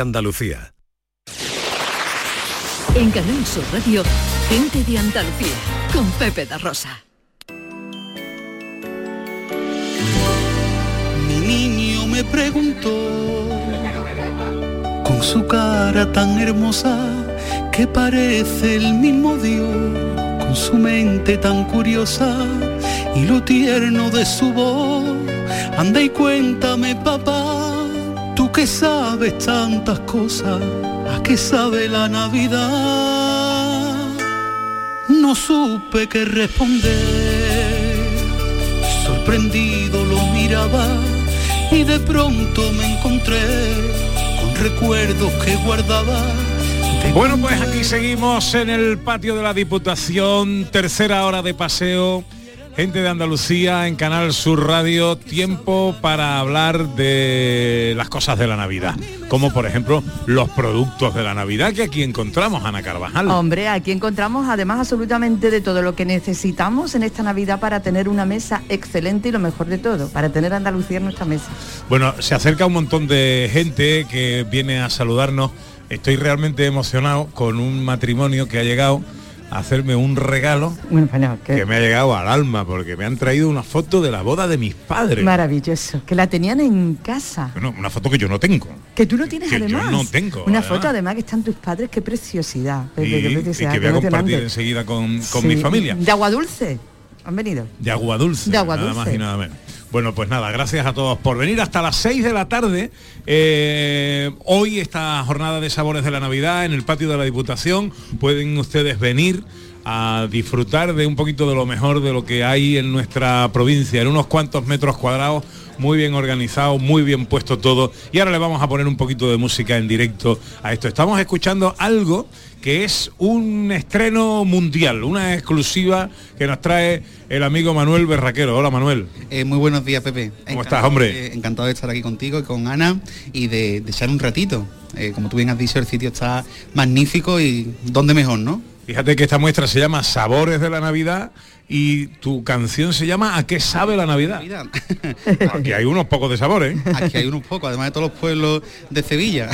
Andalucía. En Canal Sur Radio, gente de Andalucía, con Pepe da Rosa. Mi niño me preguntó con su cara tan hermosa que parece el mismo Dios, con su mente tan curiosa y lo tierno de su voz. Anda y cuéntame, papá, tú que sabes tantas cosas, ¿a qué sabe la Navidad? No supe qué responder, sorprendido lo miraba y de pronto me encontré con recuerdos que guardaba. Bueno, pues aquí seguimos en el patio de la Diputación, tercera hora de paseo. Gente de Andalucía en Canal Sur Radio, tiempo para hablar de las cosas de la Navidad, como por ejemplo los productos de la Navidad que aquí encontramos, Ana Carvajal. Hombre, aquí encontramos además absolutamente de todo lo que necesitamos en esta Navidad para tener una mesa excelente y lo mejor de todo, para tener Andalucía en nuestra mesa. Bueno, se acerca un montón de gente que viene a saludarnos. Estoy realmente emocionado con un matrimonio que ha llegado hacerme un regalo Bueno, bueno, que que me ha llegado al alma porque me han traído una foto de la boda de mis padres. maravilloso, que la tenían en casa. Bueno, una foto que yo no tengo. Que tú no tienes que yo además. no tengo, Una además. foto además que están tus padres, qué preciosidad. Y, y preciosidad, que qué voy a compartir enseguida con, con Sí, mi familia. De agua dulce. Han venido. De agua dulce. De agua nada dulce. más y nada menos. Bueno, pues nada, gracias a todos por venir hasta las 6 de la tarde. Eh, hoy esta jornada de sabores de la Navidad en el patio de la Diputación. Pueden ustedes venir a disfrutar de un poquito de lo mejor de lo que hay en nuestra provincia, en unos cuantos metros cuadrados, muy bien organizado, muy bien puesto todo. Y ahora le vamos a poner un poquito de música en directo a esto. Estamos escuchando algo que es un estreno mundial, una exclusiva que nos trae el amigo Manuel Berraquero. Hola Manuel. Eh, muy buenos días, Pepe. ¿Cómo estás, hombre? eh, encantado de estar aquí contigo y con Ana y de, de echar un ratito. Eh, como tú bien has dicho, el sitio está magnífico y ¿dónde mejor, no? Fíjate que esta muestra se llama Sabores de la Navidad y tu canción se llama ¿A qué sabe la Navidad? Aquí hay unos pocos de sabores. ¿eh? Aquí hay unos pocos, además de todos los pueblos de Sevilla.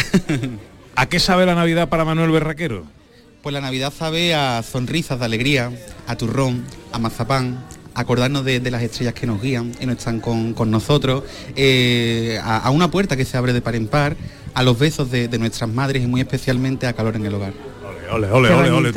¿A qué sabe la Navidad para Manuel Berraquero? Pues la Navidad sabe a sonrisas de alegría, a turrón, a mazapán, acordarnos de, de las estrellas que nos guían y no están con, con nosotros, eh, a, a una puerta que se abre de par en par, a los besos de, de nuestras madres y muy especialmente a calor en el hogar. Ole, ole, ole, ole,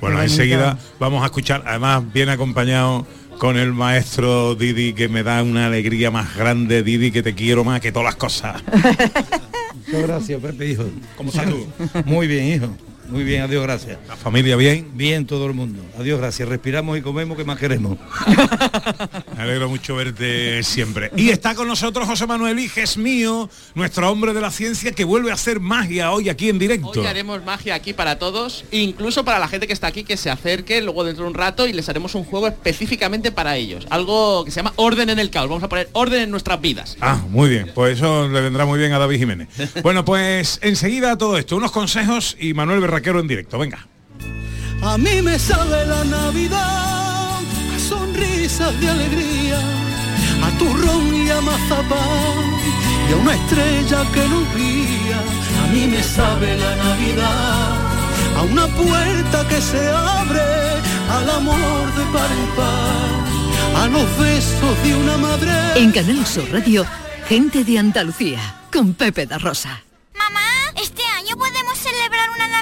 Bueno, enseguida vamos a escuchar, además viene acompañado con el maestro Didi que me da una alegría más grande, Didi, que te quiero más que todas las cosas. Muchas gracias, Pepe, hijo. ¿Cómo estás tú? Muy bien, hijo. Muy bien, adiós, gracias. ¿La familia bien? Bien todo el mundo. Adiós, gracias. Respiramos y comemos, que más queremos? Me alegro mucho verte siempre. Y está con nosotros José Manuel Iges mío, nuestro hombre de la ciencia que vuelve a hacer magia hoy aquí en directo. Hoy haremos magia aquí para todos, incluso para la gente que está aquí, que se acerque luego dentro de un rato y les haremos un juego específicamente para ellos. Algo que se llama orden en el caos. Vamos a poner orden en nuestras vidas. Ah, muy bien, pues eso le vendrá muy bien a David Jiménez. Bueno, pues enseguida todo esto, unos consejos y Manuel Berraquero en directo, venga. A mí me sabe la Navidad, a sonrisas de alegría, a turrón y a mazapán, y a una estrella que guía. A mí me sabe la Navidad, a una puerta que se abre, al amor de par en par, a los besos de una madre. En Canal Sur Radio, gente de Andalucía, con Pepe da Rosa. Mamá, ¿este año podemos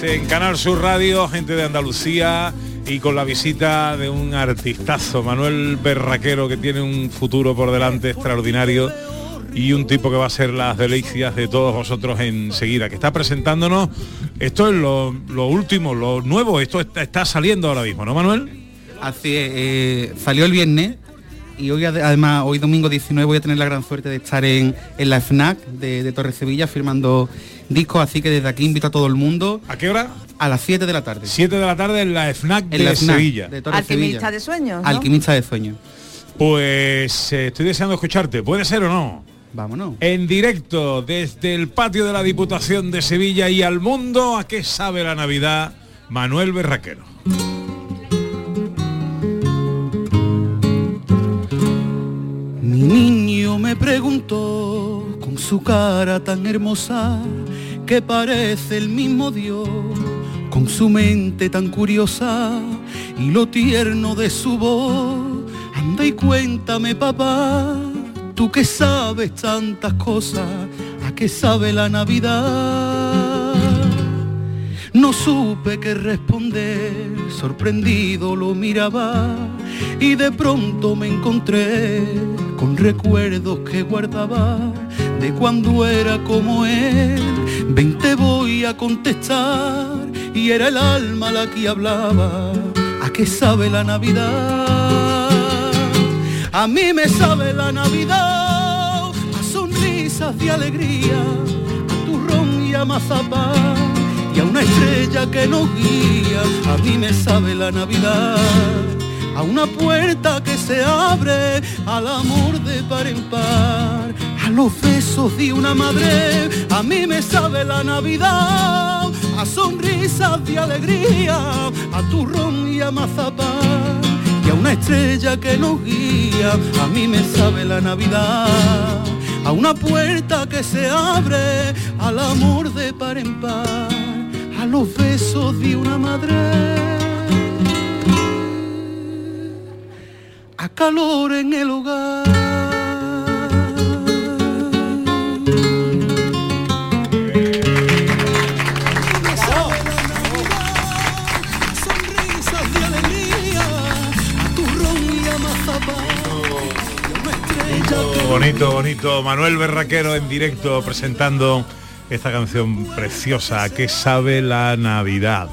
10 en Canal Sur Radio, gente de Andalucía y con la visita de un artistazo, Manuel Berraquero, que tiene un futuro por delante extraordinario y un tipo que va a ser las delicias de todos vosotros enseguida, que está presentándonos, esto es lo, último, lo nuevo, esto está, saliendo ahora mismo, ¿no, Manuel? Así es, eh, salió el viernes y hoy ade- además, hoy domingo 19 voy a tener la gran suerte de estar en, en la FNAC de, de Torre Sevilla firmando discos, así que desde aquí invito a todo el mundo. ¿A qué hora? A las 7 de la tarde. 7 de la tarde en la FNAC En de la FNAC Sevilla. de Torre Alquimista Sevilla. de sueños. ¿no? Alquimista de sueños. Pues eh, estoy deseando escucharte, ¿puede ser o no? Vámonos. En directo desde el patio de la Diputación de Sevilla y al mundo, ¿a qué sabe la Navidad? Manuel Berraquero. Mi niño me preguntó con su cara tan hermosa que parece el mismo Dios, con su mente tan curiosa y lo tierno de su voz. Anda y cuéntame papá, tú que sabes tantas cosas, ¿a qué sabe la Navidad? No supe qué responder, sorprendido lo miraba y de pronto me encontré con recuerdos que guardaba de cuando era como él. Ven te voy a contestar y era el alma la que hablaba. ¿A qué sabe la Navidad? A mí me sabe la Navidad, a sonrisas de alegría, a turrón y a mazapán y a una estrella que nos guía. A mí me sabe la Navidad, a una puerta que se abre al amor de par en par, a los besos de una madre. A mí me sabe la Navidad, a sonrisas de alegría, a turrón y a mazapán y a una estrella que nos guía. A mí me sabe la Navidad, a una puerta que se abre al amor de par en par, a los besos de una madre. A calor en el hogar. Sonrisas de alegría, Bonito, bonito. Manuel Berraquero en directo presentando esta canción preciosa, ¿A qué sabe la Navidad?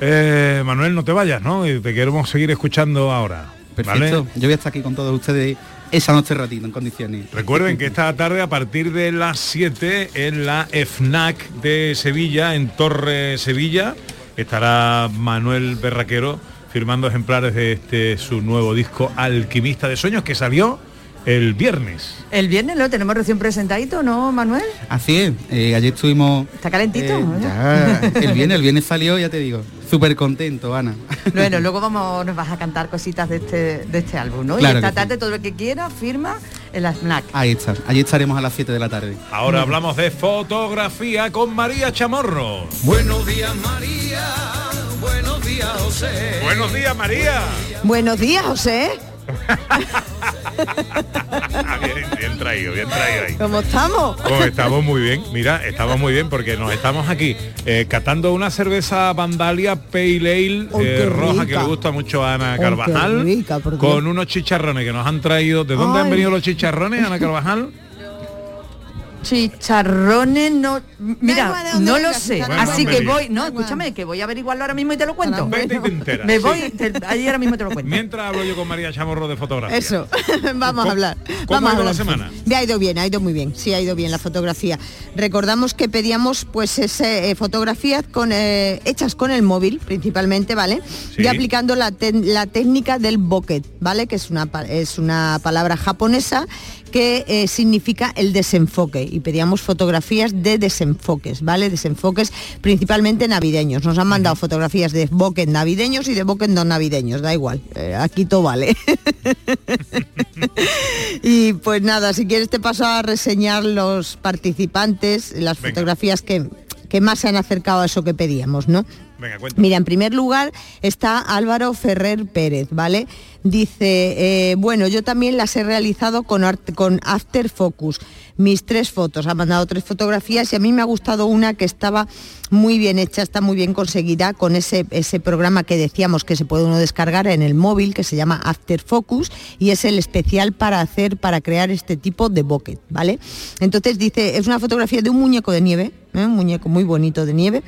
Eh, Manuel, no te vayas, ¿no? Te queremos seguir escuchando ahora. Perfecto. ¿vale? Yo voy a estar aquí con todos ustedes esa noche ratito en condiciones. Recuerden que esta tarde a partir de las 7 en la FNAC de Sevilla, en Torre Sevilla, estará Manuel Berraquero firmando ejemplares de este su nuevo disco Alquimista de Sueños que salió el viernes. El viernes lo tenemos recién presentadito, ¿no, Manuel? Así es, eh, ayer estuvimos... Está calentito. eh, el viernes, el viernes salió, ya te digo, súper contento, Ana. Bueno, luego vamos, nos vas a cantar cositas de este, de este álbum, ¿no? Claro y esta que sí. tarde todo el que quiera firma en la FNAC. Ahí está, allí estaremos a las 7 de la tarde. Ahora hablamos de fotografía con María Chamorro. Buenos días María, buenos días José. Buenos días, María. Buenos días, José. Bien, bien traído, bien traído ahí. ¿Cómo estamos? Pues estamos muy bien, mira, estamos muy bien porque nos estamos aquí eh, catando una cerveza Vandalia Pale Ale Oh, eh, roja que le gusta mucho a Ana Oh, Carvajal rica, con unos chicharrones que nos han traído. ¿De dónde han venido los chicharrones, Ana Carvajal? Chicharrones no mira no lo sé así que voy no escúchame que voy a averiguarlo ahora mismo y te lo cuento me voy te- ahí ahora mismo te lo cuento Mientras hablo yo con María Chamorro de fotografía. Eso, vamos ¿Cómo- a hablar. cómo vamos ha a ido la hablar. semana? Me ha ido bien, ha ido muy bien. Sí, ha ido bien la fotografía. Recordamos que pedíamos pues ese, eh, fotografías con, eh, hechas con el móvil principalmente, ¿vale? Sí. Y aplicando la, la técnica del bokeh, ¿vale? Que es una, es una palabra japonesa que eh, significa el desenfoque y pedíamos fotografías de desenfoques, ¿vale? Desenfoques principalmente navideños. Nos han mandado fotografías de bokeh navideños y de bokeh no navideños, da igual, eh, aquí todo vale. y pues nada, si quieres te paso a reseñar los participantes, las Venga. fotografías que, que más se han acercado a eso que pedíamos, ¿no? Venga. Mira, en primer lugar está Álvaro Ferrer Pérez, ¿vale? Dice, eh, bueno, yo también las he realizado con, con After Focus. Mis tres fotos, ha mandado tres fotografías y a mí me ha gustado una que estaba muy bien hecha, está muy bien conseguida con ese, ese programa que decíamos que se puede uno descargar en el móvil que se llama After Focus y es el especial para hacer, para crear este tipo de bokeh, ¿vale? Entonces dice, es una fotografía de un muñeco de nieve, ¿eh? un muñeco muy bonito de nieve,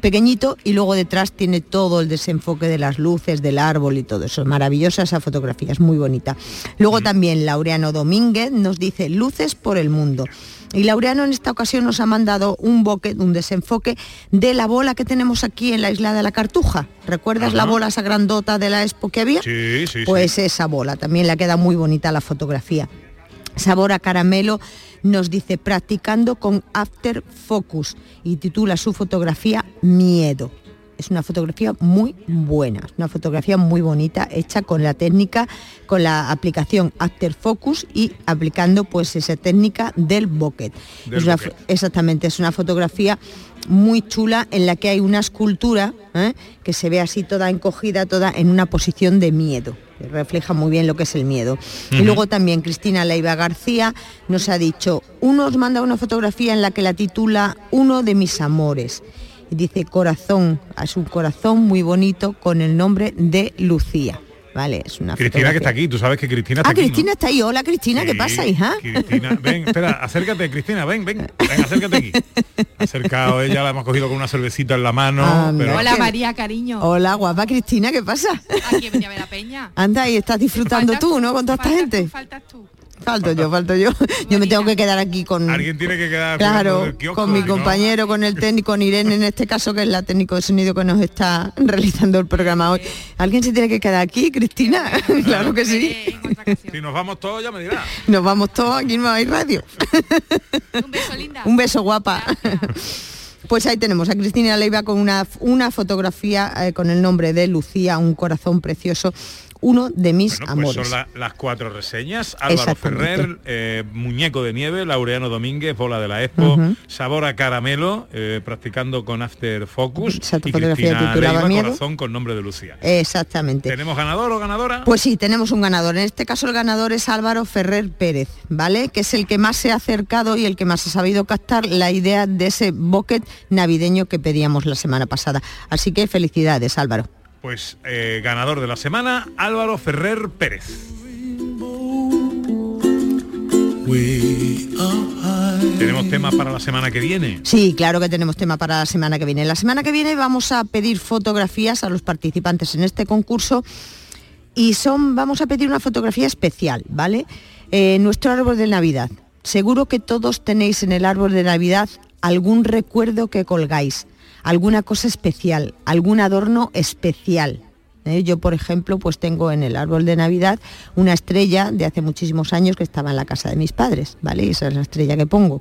pequeñito y luego detrás tiene todo el desenfoque de las luces, del árbol y todo eso. Maravillosa fotografía, es muy bonita. Luego también Laureano Domínguez nos dice luces por el mundo. Y Laureano en esta ocasión nos ha mandado un boque, un desenfoque de la bola que tenemos aquí en la isla de la Cartuja. ¿Recuerdas la bola esa grandota de la expo que había? Sí, sí, sí. Pues esa bola, también le queda muy bonita la fotografía. Sabor a caramelo nos dice practicando con After Focus y titula su fotografía Miedo. Es una fotografía muy buena, una fotografía muy bonita, hecha con la técnica, con la aplicación After Focus y aplicando pues esa técnica del bokeh. Del Es una bokeh. fo- exactamente, es una fotografía muy chula en la que hay una escultura ¿eh? que se ve así toda encogida, toda en una posición de miedo. que Refleja muy bien lo que es el miedo. Y luego también Cristina Leiva García nos ha dicho, uno os manda una fotografía en la que la titula Uno de mis amores. Y dice corazón, es un corazón muy bonito con el nombre de Lucía. Vale, es una Cristina que está aquí, tú sabes que Cristina está Ah, aquí. ¿no? Cristina está ahí. Hola Cristina, ¿qué pasa, hija? Cristina, ven, espera, acércate, Cristina, ven, ven, ven, acércate aquí. Acercado ella, la hemos cogido con una cervecita en la mano. Ah, pero- Hola María, cariño. Hola, guapa Cristina, ¿qué pasa? Aquí venía a ver la peña. Anda, y estás disfrutando tú, ¿no? Con toda esta gente. Faltas tú. Falto yo, falto yo. Yo me tengo que quedar aquí con... Alguien tiene que quedar Claro, kiosco, con mi no- compañero, con el técnico, con Irene en este caso, que es la técnico de sonido que nos está realizando el programa hoy. ¿Alguien se tiene que quedar aquí, Cristina? claro que sí. Si nos vamos todos, ya me dirás. Nos vamos todos, aquí no hay radio. Un beso linda. Un beso guapa. Pues ahí tenemos a Cristina Leiva con una, una fotografía eh, con el nombre de Lucía, un corazón precioso, uno de mis Bueno, pues amores. son la- las cuatro reseñas. Álvaro. Ferrer, eh, Muñeco de Nieve, Laureano Domínguez, Bola de la Expo, Ujú. Sabor a Caramelo, eh, practicando con After Focus. Exacto, y fotografía Cristina Leiva. Corazón con nombre de Lucía. Exactamente. ¿Tenemos ganador o ganadora? Pues sí, tenemos un ganador. En este caso el ganador es Álvaro Ferrer Pérez, ¿vale? Que es el que más se ha acercado y el que más ha sabido captar la idea de ese bucket navideño que pedíamos la semana pasada. Así que felicidades, Álvaro. Pues eh, ganador de la semana, Álvaro Ferrer Pérez. Tenemos tema para la semana que viene. Sí, claro que tenemos tema para la semana que viene. La semana que viene vamos a pedir fotografías a los participantes en este concurso y son, vamos a pedir una fotografía especial, ¿vale? Eh, nuestro árbol de Navidad. Seguro que todos tenéis en el árbol de Navidad algún recuerdo que colgáis, alguna cosa especial, algún adorno especial. ¿eh? Yo, por ejemplo, pues tengo en el árbol de Navidad una estrella de hace muchísimos años que estaba en la casa de mis padres, ¿vale? Esa es la estrella que pongo.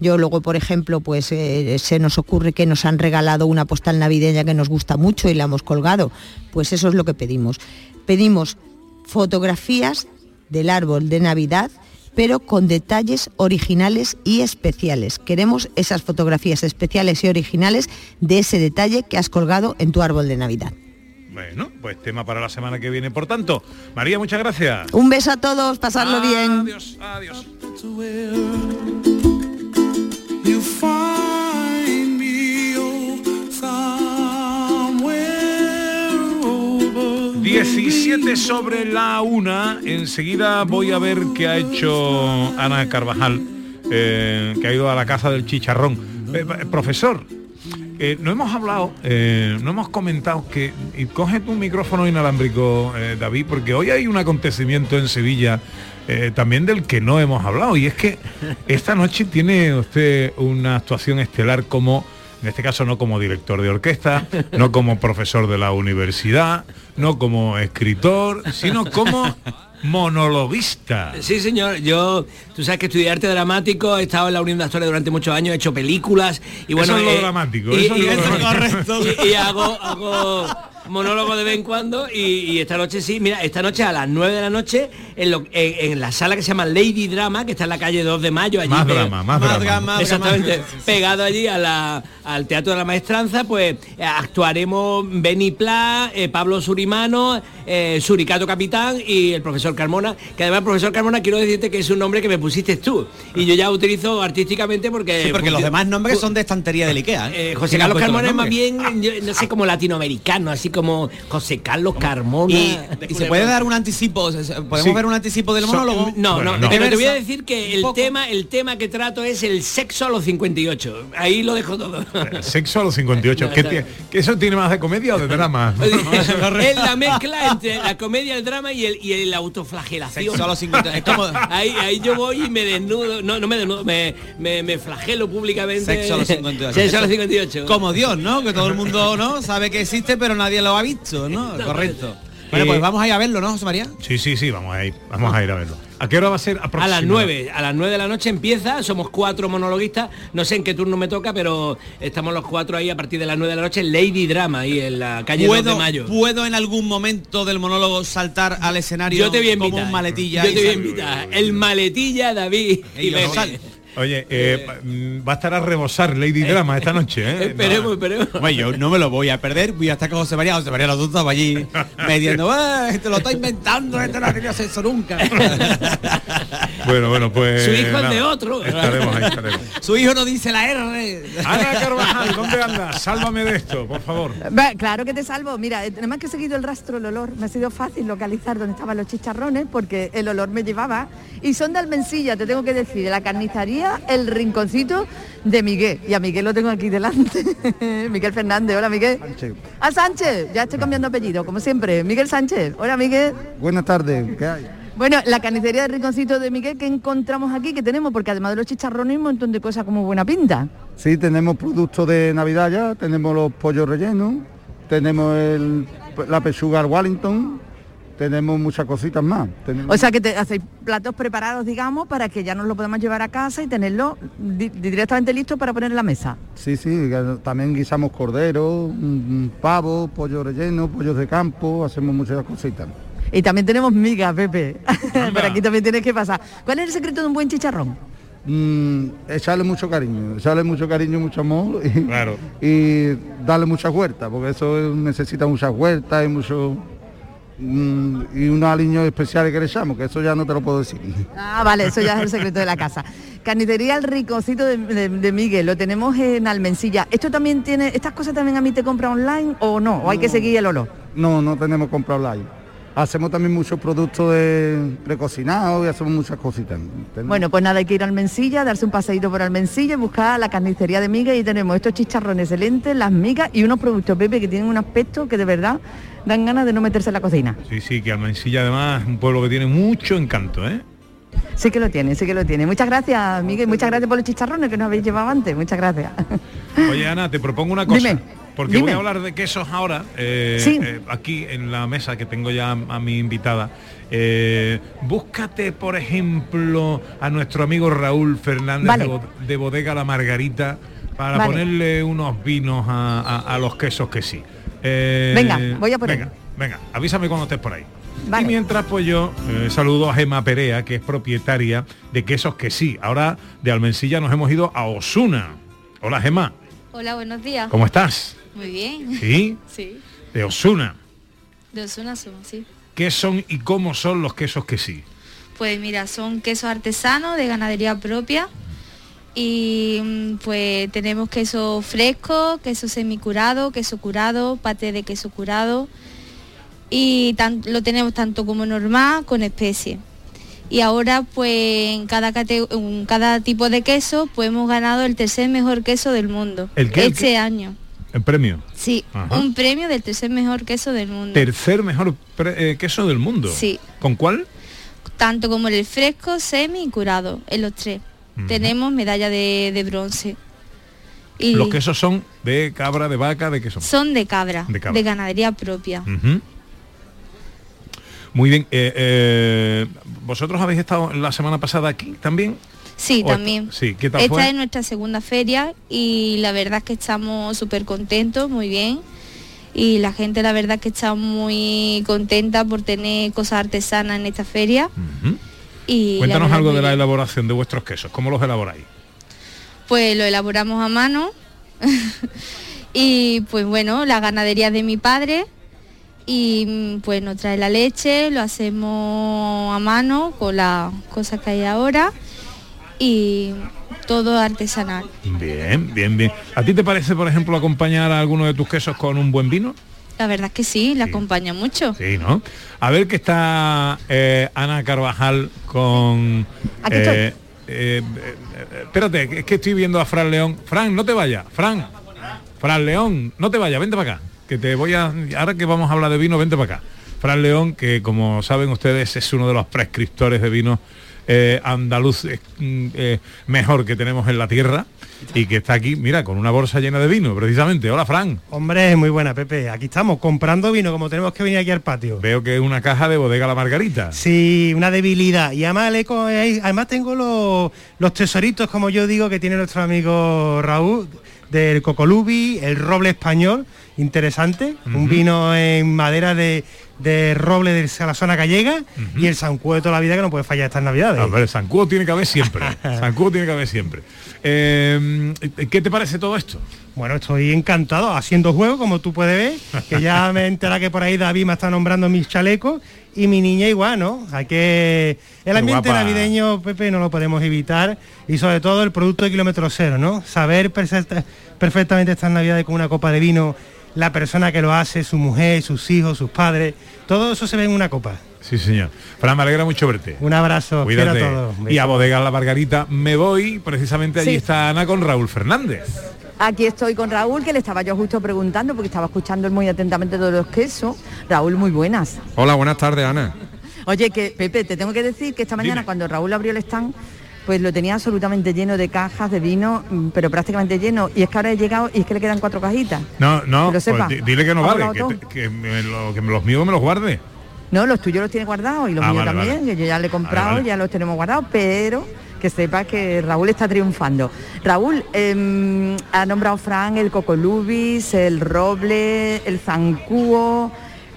Yo luego, por ejemplo, pues eh, se nos ocurre que nos han regalado una postal navideña que nos gusta mucho y la hemos colgado. Pues eso es lo que pedimos. Pedimos fotografías del árbol de Navidad pero con detalles originales y especiales. Queremos esas fotografías especiales y originales de ese detalle que has colgado en tu árbol de Navidad. Bueno, pues tema para la semana que viene. Por tanto, María, muchas gracias. Un beso a todos, pasarlo bien. Adiós, adiós. 17 sobre la una. Enseguida voy a ver qué ha hecho Ana Carvajal, eh, que ha ido a la casa del chicharrón. Eh, profesor, eh, no hemos hablado, no hemos comentado que... Y coge tu micrófono inalámbrico, David, porque hoy hay un acontecimiento en Sevilla también del que no hemos hablado. Y es que esta noche tiene usted una actuación estelar como en este caso no como director de orquesta, no como profesor de la universidad, no como escritor, sino como monologuista. Sí, señor. Yo, tú sabes que estudié arte dramático, he estado en la Unión de Actores durante muchos años, he hecho películas y bueno. Eso es lo eh, dramático, y, eso es y- lo dramático. y- y hago, hago monólogo de vez en cuando y, y esta noche sí, mira, esta noche a las 9 de la noche en, lo- en- en la sala que se llama Lady Drama, que está en la calle 2 de Mayo, allí Más pe- drama, más Más drama. drama, Exactamente, drama. pegado allí a la- al Teatro de la Maestranza, pues actuaremos Benny Pla, eh, Pablo Surimano, eh, Suricato Capitán y el profesor Carmona, que además profesor Carmona quiero decirte que es un nombre que me pusiste tú y yo ya utilizo artísticamente porque... Sí, porque los demás nombres son de estantería del Ikea. Eh, ¿eh? José ¿Quién ha Carlos Carmona es más bien, yo no sé, como latinoamericano, así como José Carlos Carmona. Y, y se puede dar un anticipo, podemos Sí. ver un anticipo del So- monólogo. No, no, pero te voy a decir que el tema, el tema que trato es el sexo a los 58. Ahí lo dejo todo. Sexo a los 58. No, ¿Qué, está- tie- qué eso tiene más de comedia o de drama? es la mezcla entre la comedia, el drama y el, y el autoflagelación. Sexo a los 50. Es como- ahí, ahí yo voy y me desnudo, no, no me desnudo, me, me, me flagelo públicamente. Sexo a los 58. Sexo a los 58. Como Dios, ¿no? Que todo el mundo no sabe que existe, pero nadie lo ha visto, ¿no? Correcto. Bueno, Eh, pues vamos a ir a verlo, ¿no, José María? Sí, sí, sí, vamos a ir, vamos a ir a verlo. ¿A qué hora va a ser A las 9, a las 9 de la noche empieza, somos cuatro monologuistas, no sé en qué turno me toca, pero estamos los cuatro ahí a partir de las 9 de la noche, Lady Drama, ahí en la calle 2 de ¿Puedo, mayo. ¿Puedo en alún momento del monólogo saltar al escenario Yo te voy a como un maletilla? Yo y te voy a invitar. El maletilla David Ey, Oye, eh, mm, va a estar a rebosar Lady Drama esta noche, ¿eh? Esperemos, esperemos. Bueno, yo no me lo voy a perder, voy a estar con José María, José María lo estaba allí mediando, "Eh, te lo está inventando, este no ha tenido sexo nunca. Bueno, bueno, pues. Su hijo es de otro. Estaremos ahí, estaremos. Su hijo no dice la R. Ana Carvajal, ¿dónde andas? Sálvame de esto, por favor. Va, Claro que te salvo. Mira, eh, nada más que he seguido el rastro del olor, me ha sido fácil localizar dónde estaban los chicharrones porque el olor me llevaba. Y son de Almensilla, te tengo que decir, de la El Rinconcito de Miguel. Y a Miguel lo tengo aquí delante. Miguel Fernández, hola Miguel. A Sánchez, ya estoy cambiando apellido, como siempre. Miguel Sánchez, hola Miguel. Buenas tardes, ¿qué hay? Bueno, la carnicería del Rinconcito de Miguel que encontramos aquí, que tenemos, porque además de los chicharrones hay un montón de cosas como buena pinta. Sí, tenemos productos de Navidad ya, tenemos los pollos rellenos, tenemos el- la pechuga al Wellington, tenemos muchas cositas más. Tenemos- O sea que te hacéis platos preparados, digamos, para que ya nos lo podamos llevar a casa y tenerlo di- directamente listo para poner en la mesa. Sí, sí, también guisamos cordero, pavo, pollo relleno, pollos de campo, hacemos muchas cositas. Y también tenemos migas, Pepe. Por aquí también tienes que pasar. ¿Cuál es el secreto de un buen chicharrón? Mm, echarle mucho cariño, echarle mucho cariño, mucho amor y, y darle muchas huertas, porque eso es- necesita muchas huertas y mucho y unos aliños especiales que le echamos, que eso ya no te lo puedo decir. Ah, vale, eso ya es el secreto de la casa. Carnicería El Ricocito de, de- de Miguel, lo tenemos en Almensilla. ¿Esto también tiene, estas cosas también a mí te compra online o no? ¿O hay que seguir el olor? No, no tenemos compra online. Hacemos también muchos productos de precocinados y hacemos muchas cositas. Bueno, pues nada, hay que ir a Almensilla, darse un paseíto por Almensilla y buscar la carnicería de Miguel y tenemos estos chicharrones excelentes, las migas y unos productos, Pepe, que tienen un aspecto que de verdad dan ganas de no meterse en la cocina. Sí, sí, que Almensilla además es un pueblo que tiene mucho encanto, ¿eh? Sí que lo tiene, sí que lo tiene. Muchas gracias, Miguel, muchas gracias por los chicharrones que nos habéis llevado antes, muchas gracias. Oye, Ana, te propongo una cosa. Dime, porque dime. voy a hablar de quesos ahora, eh, Sí. eh, aquí en la mesa que tengo ya a mi invitada. Eh, búscate, por ejemplo, a nuestro amigo Raúl Fernández Vale. de, Bo- de Bodega La Margarita para Vale. ponerle unos vinos a, a- a los quesos que sí. Eh, Venga, voy a él. venga, venga, avísame cuando estés por ahí. Vale. Y mientras pues yo eh, saludo a Gema Perea, que es propietaria de quesos que sí. Ahora de Almensilla nos hemos ido a Osuna. Hola Gema, Hola, buenos días. ¿cómo estás? Muy bien. Sí, Sí. de Osuna. De Osuna somos, sí. ¿Qué son y cómo son los quesos que sí? Pues mira, son quesos artesanos de ganadería propia. Y mm, pues tenemos queso fresco, queso semicurado, queso curado, pate de queso curado. Y tan- lo tenemos tanto como normal con especie. Y ahora pues en cada, en cada tipo de queso pues hemos ganado el tercer mejor queso del mundo. ¿El qué, el este qué? año. El premio. Sí, Ajá. un premio del tercer mejor queso del mundo. Tercer mejor eh, queso del mundo. Sí. ¿Con cuál? tanto como el fresco, semi y curado, en los tres. Tenemos medalla de, de bronce. Y Los quesos son de cabra, de vaca, de queso. son de cabra, De ganadería propia. Muy bien. eh, eh, ¿Vosotros habéis estado la semana pasada aquí también? Sí, ¿O también. Sí, ¿qué tal Esta fue? es nuestra segunda feria y la verdad es que estamos súper contentos, muy bien. y la gente la verdad que está muy contenta por tener cosas artesanas en esta feria. y Cuéntanos algo de la elaboración de vuestros quesos, ¿cómo los elaboráis? Pues lo elaboramos a mano y pues bueno, la ganadería de mi padre y mm, pues nos trae la leche, lo hacemos a mano con las cosas que hay ahora y todo artesanal. Bien, bien, bien. ¿A ti te parece, por ejemplo, acompañar a alguno de tus quesos con un buen vino? La verdad es que sí, le acompaña mucho. Sí, ¿no? A ver que está eh, Ana Carvajal con... Aquí eh, eh, eh, espérate, es que estoy viendo a Fran León. Fran, no te vayas. Fran, Fran León, no te vayas, vente para acá. Que te voy a... Ahora que vamos a hablar de vino, vente para acá. Fran León, que como saben ustedes es uno de los prescriptores de vinos eh, andaluz eh, mm, eh, mejor que tenemos en la tierra y que está aquí, mira, con una bolsa llena de vino, precisamente. Hola, Fran. Hombre, muy buena, Pepe. Aquí estamos, comprando vino, como tenemos que venir aquí al patio. Veo que es una caja de bodega La Margarita. Sí, una debilidad. Y además, le eh, además tengo los, los tesoritos, como yo digo, que tiene nuestro amigo Raúl, del Cocolubi, el roble español, interesante. Un vino en madera de, de roble de la zona gallega y el Sancuo de toda la vida que no puede fallar estas navidades. Hombre, San Cuo tiene que haber siempre. San Cuo tiene que haber siempre. Eh, ¿Qué te parece todo esto? Bueno, estoy encantado haciendo juego, como tú puedes ver, que ya me entera que por ahí David me está nombrando mis chalecos y mi niña igual, ¿no? Hay que el ambiente navideño, Pepe, no lo podemos evitar y sobre todo el producto de kilómetro cero, ¿no? Saber perfecta- perfectamente estas navidades con una copa de vino, la persona que lo hace, su mujer, sus hijos, sus padres, todo eso se ve en una copa. Sí, señor. Fran, me alegra mucho verte. Un abrazo, quiero a Cuídate. todos. Y a. Bodega La Margarita me voy, precisamente allí Sí. está Ana con Raúl Fernández. Aquí estoy con Raúl, que le estaba yo justo preguntando, porque estaba escuchando él muy atentamente todos los quesos. Raúl, muy buenas. Hola, buenas tardes, Ana. Oye, que Pepe, te tengo que decir que esta mañana cuando Raúl abrió el stand, pues lo tenía absolutamente lleno de cajas de vino, mm, pero prácticamente lleno. Y es que ahora he llegado y es que le quedan cuatro cajitas. No, no, Que lo sepa. pues di- dile que no vale, que, todo. te- que me lo- que los míos me los guarde. No, los tuyos los tiene guardados y los Ah, míos vale, también, vale. que yo ya le he comprado, ya los tenemos guardados, pero que sepa que Raúl está triunfando. Raúl, em, ha nombrado Fran el cocolubis, el roble, el zancuo,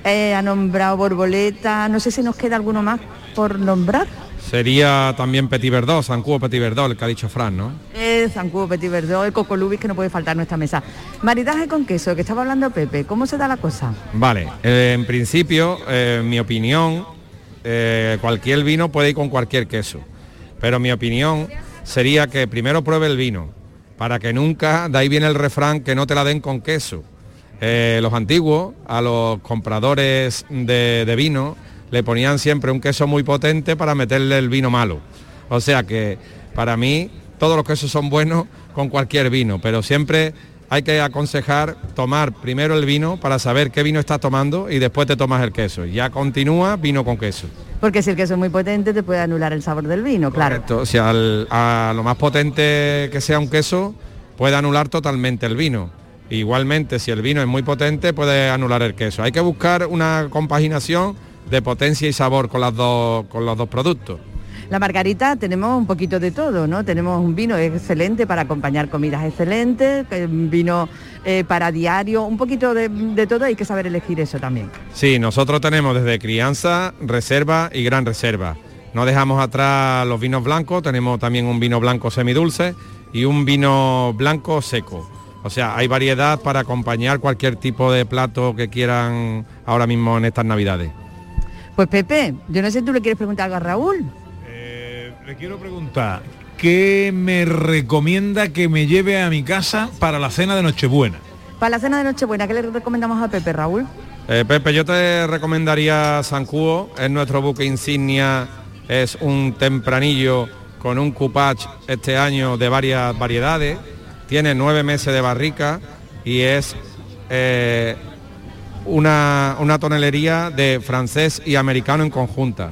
eh, ha nombrado borboleta, no sé si nos queda alguno más por nombrar. Sería también Petit Verdot, San Cubo Petit Verdot, el que ha dicho Fran, ¿no? El zancuo, petit verdot, el cocolubis que no puede faltar en nuestra mesa. Maridaje con queso, que estaba hablando Pepe, ¿cómo se da la cosa? Vale, eh, en principio, eh, mi opinión, eh, cualquier vino puede ir con cualquier queso. Pero mi opinión sería que primero pruebe el vino, para que nunca, de ahí viene el refrán, que no te la den con queso. Eh, los antiguos, a los compradores de, de vino, le ponían siempre un queso muy potente para meterle el vino malo. O sea que para mí todos los quesos son buenos con cualquier vino, pero siempre hay que aconsejar tomar primero el vino para saber qué vino estás tomando y después te tomas el queso. Y ya continúa vino con queso. Porque si el queso es muy potente te puede anular el sabor del vino, claro. Correcto. O sea, al- a lo más potente que sea un queso puede anular totalmente el vino. Igualmente, si el vino es muy potente, puede anular el queso. Hay que buscar una compaginación de potencia y sabor con, las dos, con los dos productos. La margarita tenemos un poquito de todo, ¿no? Tenemos un vino excelente para acompañar comidas excelentes, un vino eh, para diario, un poquito de, de todo, hay que saber elegir eso también. Sí, nosotros tenemos desde crianza, reserva y gran reserva. No dejamos atrás los vinos blancos, tenemos también un vino blanco semidulce y un vino blanco seco. O sea, hay variedad para acompañar cualquier tipo de plato que quieran ahora mismo en estas navidades. Pues Pepe, yo no sé si tú le quieres preguntar algo a Raúl. Le quiero preguntar, ¿qué me recomienda que me lleve a mi casa para la cena de Nochebuena? Para la cena de Nochebuena, ¿qué le recomendamos a Pepe, Raúl? Eh, Pepe, yo te recomendaría San Cuo, es nuestro buque insignia, es un tempranillo con un cupach este año de varias variedades, tiene nueve meses de barrica y es eh, una, una tonelería de francés y americano en conjunta.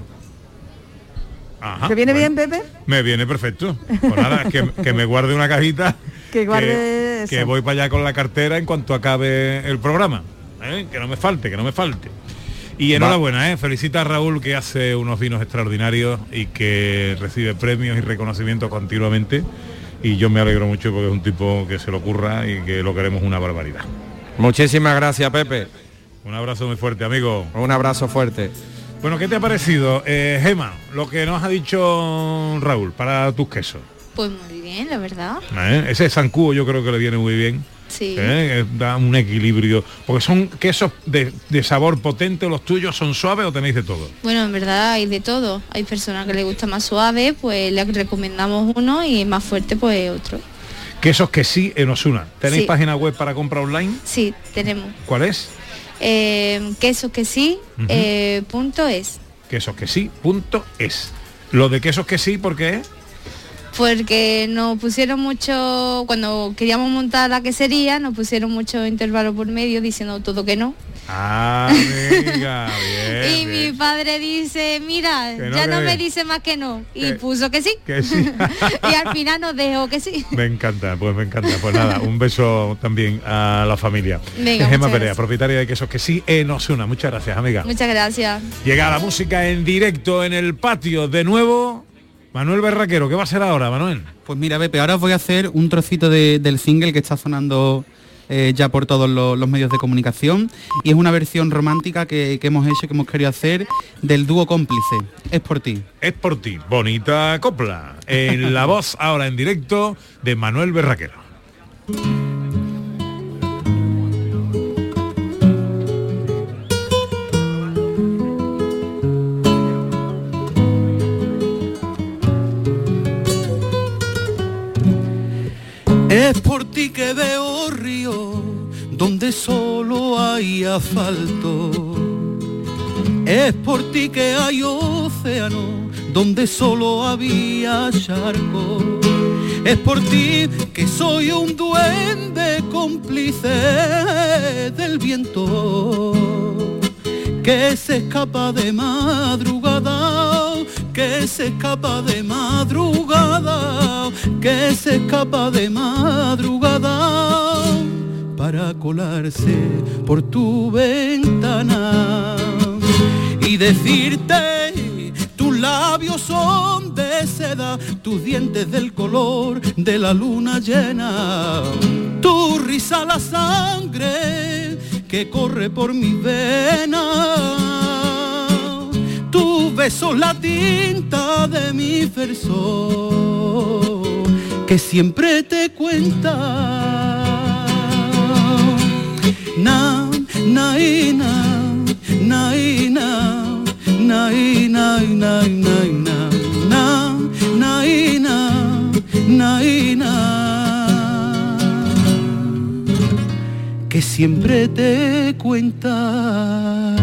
Ajá, ¿Te viene bueno, bien, Pepe? Me viene perfecto. Pues nada, que, que me guarde una cajita. Que guarde que, eso. que voy para allá con la cartera en cuanto acabe el programa. ¿eh? Que no me falte, que no me falte. Y enhorabuena, ¿eh? felicita a Raúl que hace unos vinos extraordinarios y que recibe premios y reconocimientos continuamente. Y yo me alegro mucho porque es un tipo que se lo ocurra y que lo queremos una barbaridad. Muchísimas gracias, Pepe. Un abrazo muy fuerte, amigo. Un abrazo fuerte. Bueno, ¿qué te ha parecido, eh, Gema, lo que nos ha dicho Raúl para tus quesos? Pues muy bien, la verdad. ¿Eh? Ese zancudo yo creo que le viene muy bien. Sí. ¿eh? Da un equilibrio. Porque son quesos de, de sabor potente, los tuyos son suaves o tenéis de todo. Bueno, en verdad hay de todo. Hay personas que les gusta más suave, pues le recomendamos uno y más fuerte, pues otro. Quesos que sí en Osuna. ¿Tenéis Sí. página web para compra online? Sí, tenemos. ¿Cuál es? Eh, quesos que sí, eh, punto es. Quesos que sí, punto es. Lo de quesos que sí, ¿por qué? Porque nos pusieron mucho, cuando queríamos montar la quesería, nos pusieron mucho intervalo por medio diciendo todo que no. Ah, amiga, bien, y bien. mi padre dice, mira, no, ya no me dice más que no. Y que- puso que sí. Que sí. y al final nos dejó que sí. Me encanta, pues me encanta. Pues nada, un beso también a la familia. Venga, Gemma Perea, gracias. propietaria de quesos que sí en Osuna. Muchas gracias, amiga. Muchas gracias. Llega la música en directo en el patio. De nuevo, Manuel Berraquero. ¿Qué va a ser ahora, Manuel? Pues mira, Pepe, ahora os voy a hacer un trocito de- del single que está sonando eh, ya por todos los, medios de comunicación y es una versión romántica que hemos hecho, que hemos querido hacer del dúo cómplice. Es por ti. Es por ti. Bonita copla. En la voz ahora en directo de Manuel Berraquero. Es por ti que veo río donde solo hay asfalto. Es por ti que hay océano donde solo había charco. Es por ti que soy un duende cómplice del viento que se escapa de madrugada, que se escapa de madrugada, que se escapa de madrugada para colarse por tu ventana y decirte tus labios son de seda, tus dientes del color de la luna llena, tu risa la sangre que corre por mi vena, tu beso la tinta de mi verso que siempre te cuenta. Na, na, y na, na, y na, na, y na, que siempre te cuenta.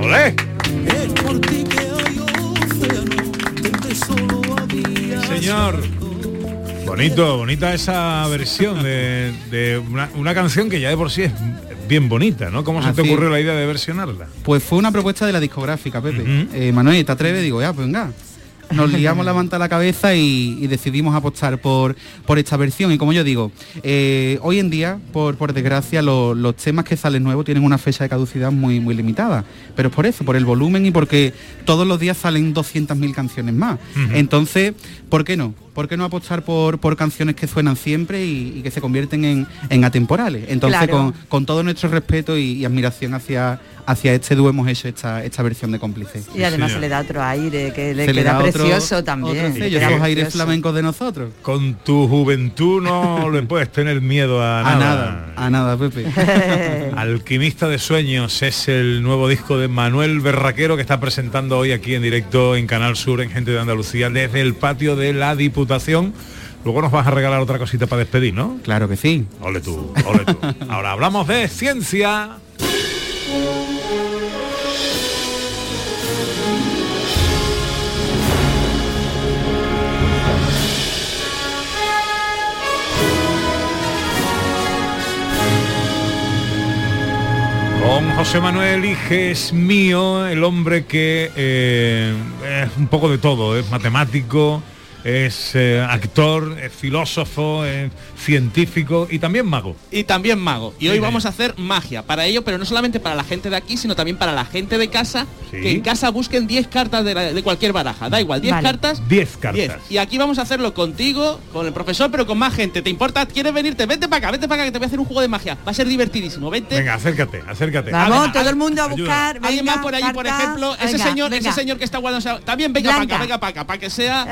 ¡Olé! Señor. Bonito, bonita esa versión de, de una, una canción que ya de por sí es bien bonita, ¿no? ¿Cómo se te Así. ocurrió la idea de versionarla? Pues fue una propuesta de la discográfica, Pepe. Eh, Manuel, ¿te atreves? Digo, ya, pues venga. Nos liamos la manta a la cabeza y, y decidimos apostar por, por esta versión. Y como yo digo, eh, hoy en día, por, por desgracia, lo- los temas que salen nuevos tienen una fecha de caducidad muy, muy limitada. Pero es por eso, por el volumen y porque todos los días salen 200.000 canciones más. Entonces, ¿por qué no? ¿Por qué no apostar por, por canciones que suenan siempre y, y que se convierten en, en atemporales? Entonces, Claro. con, con todo nuestro respeto y, y admiración hacia, hacia este dúo hemos hecho esta, esta versión de cómplice. Y además se le da otro aire que le Se le queda da otro- precioso también. otro sello, esos aires flamencos de nosotros. Con tu juventud no le puedes tener miedo a A nada. nada, a nada, Pepe. Alquimista de Sueños es el nuevo disco de Manuel Berraquero que está presentando hoy aquí en directo en Canal Sur en Gente de Andalucía desde el patio de la Diputación. Luego nos vas a regalar otra cosita para despedir, ¿no? Claro que sí. Ole tú, ole tú. Ahora hablamos de ciencia. Con José Manuel Iges mío, el hombre que eh, es un poco de todo, es matemático, es eh, actor, es filósofo, es científico y también mago. Y también mago. Y hoy vamos a hacer magia para ello, pero no solamente para la gente de aquí, sino también para la gente de casa, Sí. que en casa busquen 10 cartas de, la- de cualquier baraja. Da igual, 10 Vale. cartas. 10 cartas. 10. Y aquí vamos a hacerlo contigo, con el profesor, pero con más gente. ¿Te importa? ¿Quieres venirte? Vente para acá, vente para acá, que te voy a hacer un juego de magia. Va a ser divertidísimo. Vente. Venga, acércate, acércate. Vamos, todo el mundo a buscar. Alguien más por ahí, por cartas. ejemplo, ese señor, venga. ese señor que está guardando, también venga para acá, venga para acá, para que sea.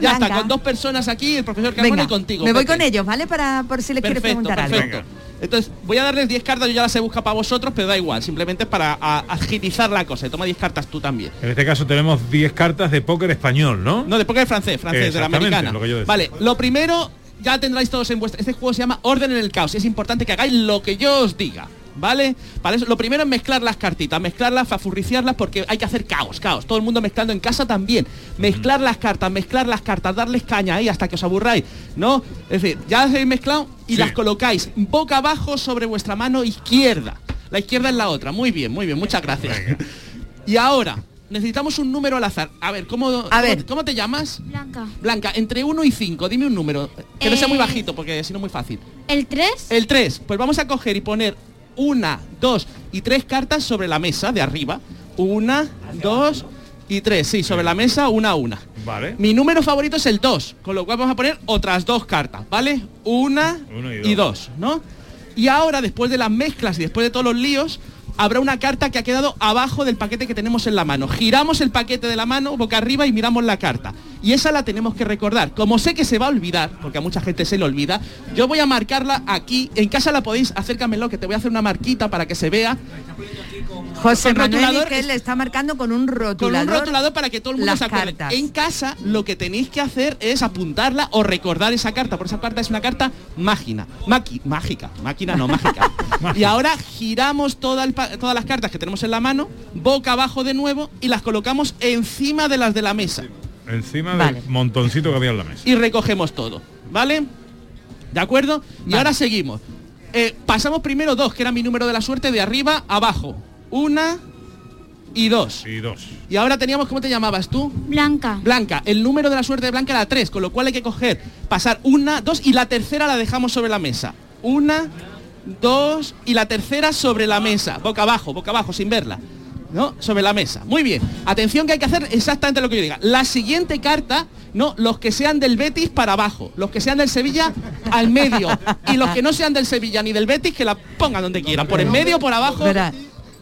Ya está, con dos personas aquí, el profesor Carmona Venga, y contigo. me voy con ellos, ¿vale? Para por si les quieres Perfecto, preguntar algo. perfecto. Entonces, voy a darles 10 cartas, yo ya las he buscado para vosotros, pero da igual, simplemente es para a- agilizar la cosa. Y Toma 10 cartas tú también. En este caso tenemos 10 cartas de póker español, ¿no? No, de póker francés, francés, de la americana. lo que yo decía. Vale, lo primero, ya tendráis todos en vuestra. Este juego se llama Orden en el Caos. Es importante que hagáis lo que yo os diga. ¿Vale? Para eso, lo primero es mezclar las cartitas, mezclarlas, fafurriciarlas, porque hay que hacer caos, caos. Todo el mundo mezclando en casa también. Mezclar las cartas, mezclar las cartas, darles caña ahí hasta que os aburráis. ¿No? Es decir, ya las habéis mezclado y las colocáis boca abajo sobre vuestra mano izquierda. La izquierda es la otra. Muy bien, muy bien, muchas gracias. Y ahora, necesitamos un número al azar. A ver, ¿cómo, A ver. ¿cómo, te llamas? Blanca. Blanca, entre 1 y 5, dime un número. Que no sea muy Eh, bajito, porque si no muy fácil. ¿El 3? El 3, pues vamos a coger y poner una, dos y tres cartas sobre la mesa de arriba. Una, dos y tres. Sí, sobre la mesa, una a una. Vale. Mi número favorito es el 2, con lo cual vamos a poner otras dos cartas, ¿vale? Una Uno y y dos, ¿no? Y ahora, después de las mezclas y después de todos los líos, habrá una carta que ha quedado abajo del paquete que tenemos en la mano. Giramos el paquete de la mano boca arriba y miramos la carta. Y esa la tenemos que recordar. Como sé que se va a olvidar, porque a mucha gente se le olvida, yo voy a marcarla aquí. En casa la podéis, acércamelo, que te voy a hacer una marquita para que se vea. José Con Manuel rotulador Miquel le está marcando con un Con rotulador. un rotulador para que todo el mundo las se acuerde. cartas. En casa lo que tenéis que hacer es apuntarla o recordar esa carta, porque esa carta es una carta mágina, maqui- mágica, máquina no mágica. y ahora giramos toda el todas las cartas que tenemos en la mano, boca abajo de nuevo y las colocamos encima de las de la mesa Encima Vale. del montoncito que había en la mesa. y recogemos todo, ¿vale? ¿De acuerdo? Y ahora seguimos. Eh, pasamos primero dos, que era mi número de la suerte, de arriba a abajo. Una y dos. Y dos. Y ahora teníamos, ¿cómo te llamabas tú? Blanca. Blanca. El número de la suerte de Blanca era 3, con lo cual hay que coger, pasar una, dos y la tercera la dejamos sobre la mesa. Una, dos y la tercera sobre la mesa. Boca abajo, boca abajo, sin verla. ¿No? Sobre la mesa. Muy bien. Atención que hay que hacer exactamente lo que yo diga. La siguiente carta, no, los que sean del Betis para abajo, los que sean del Sevilla al medio y los que no sean del Sevilla ni del Betis que la pongan donde quieran, por en medio, por abajo.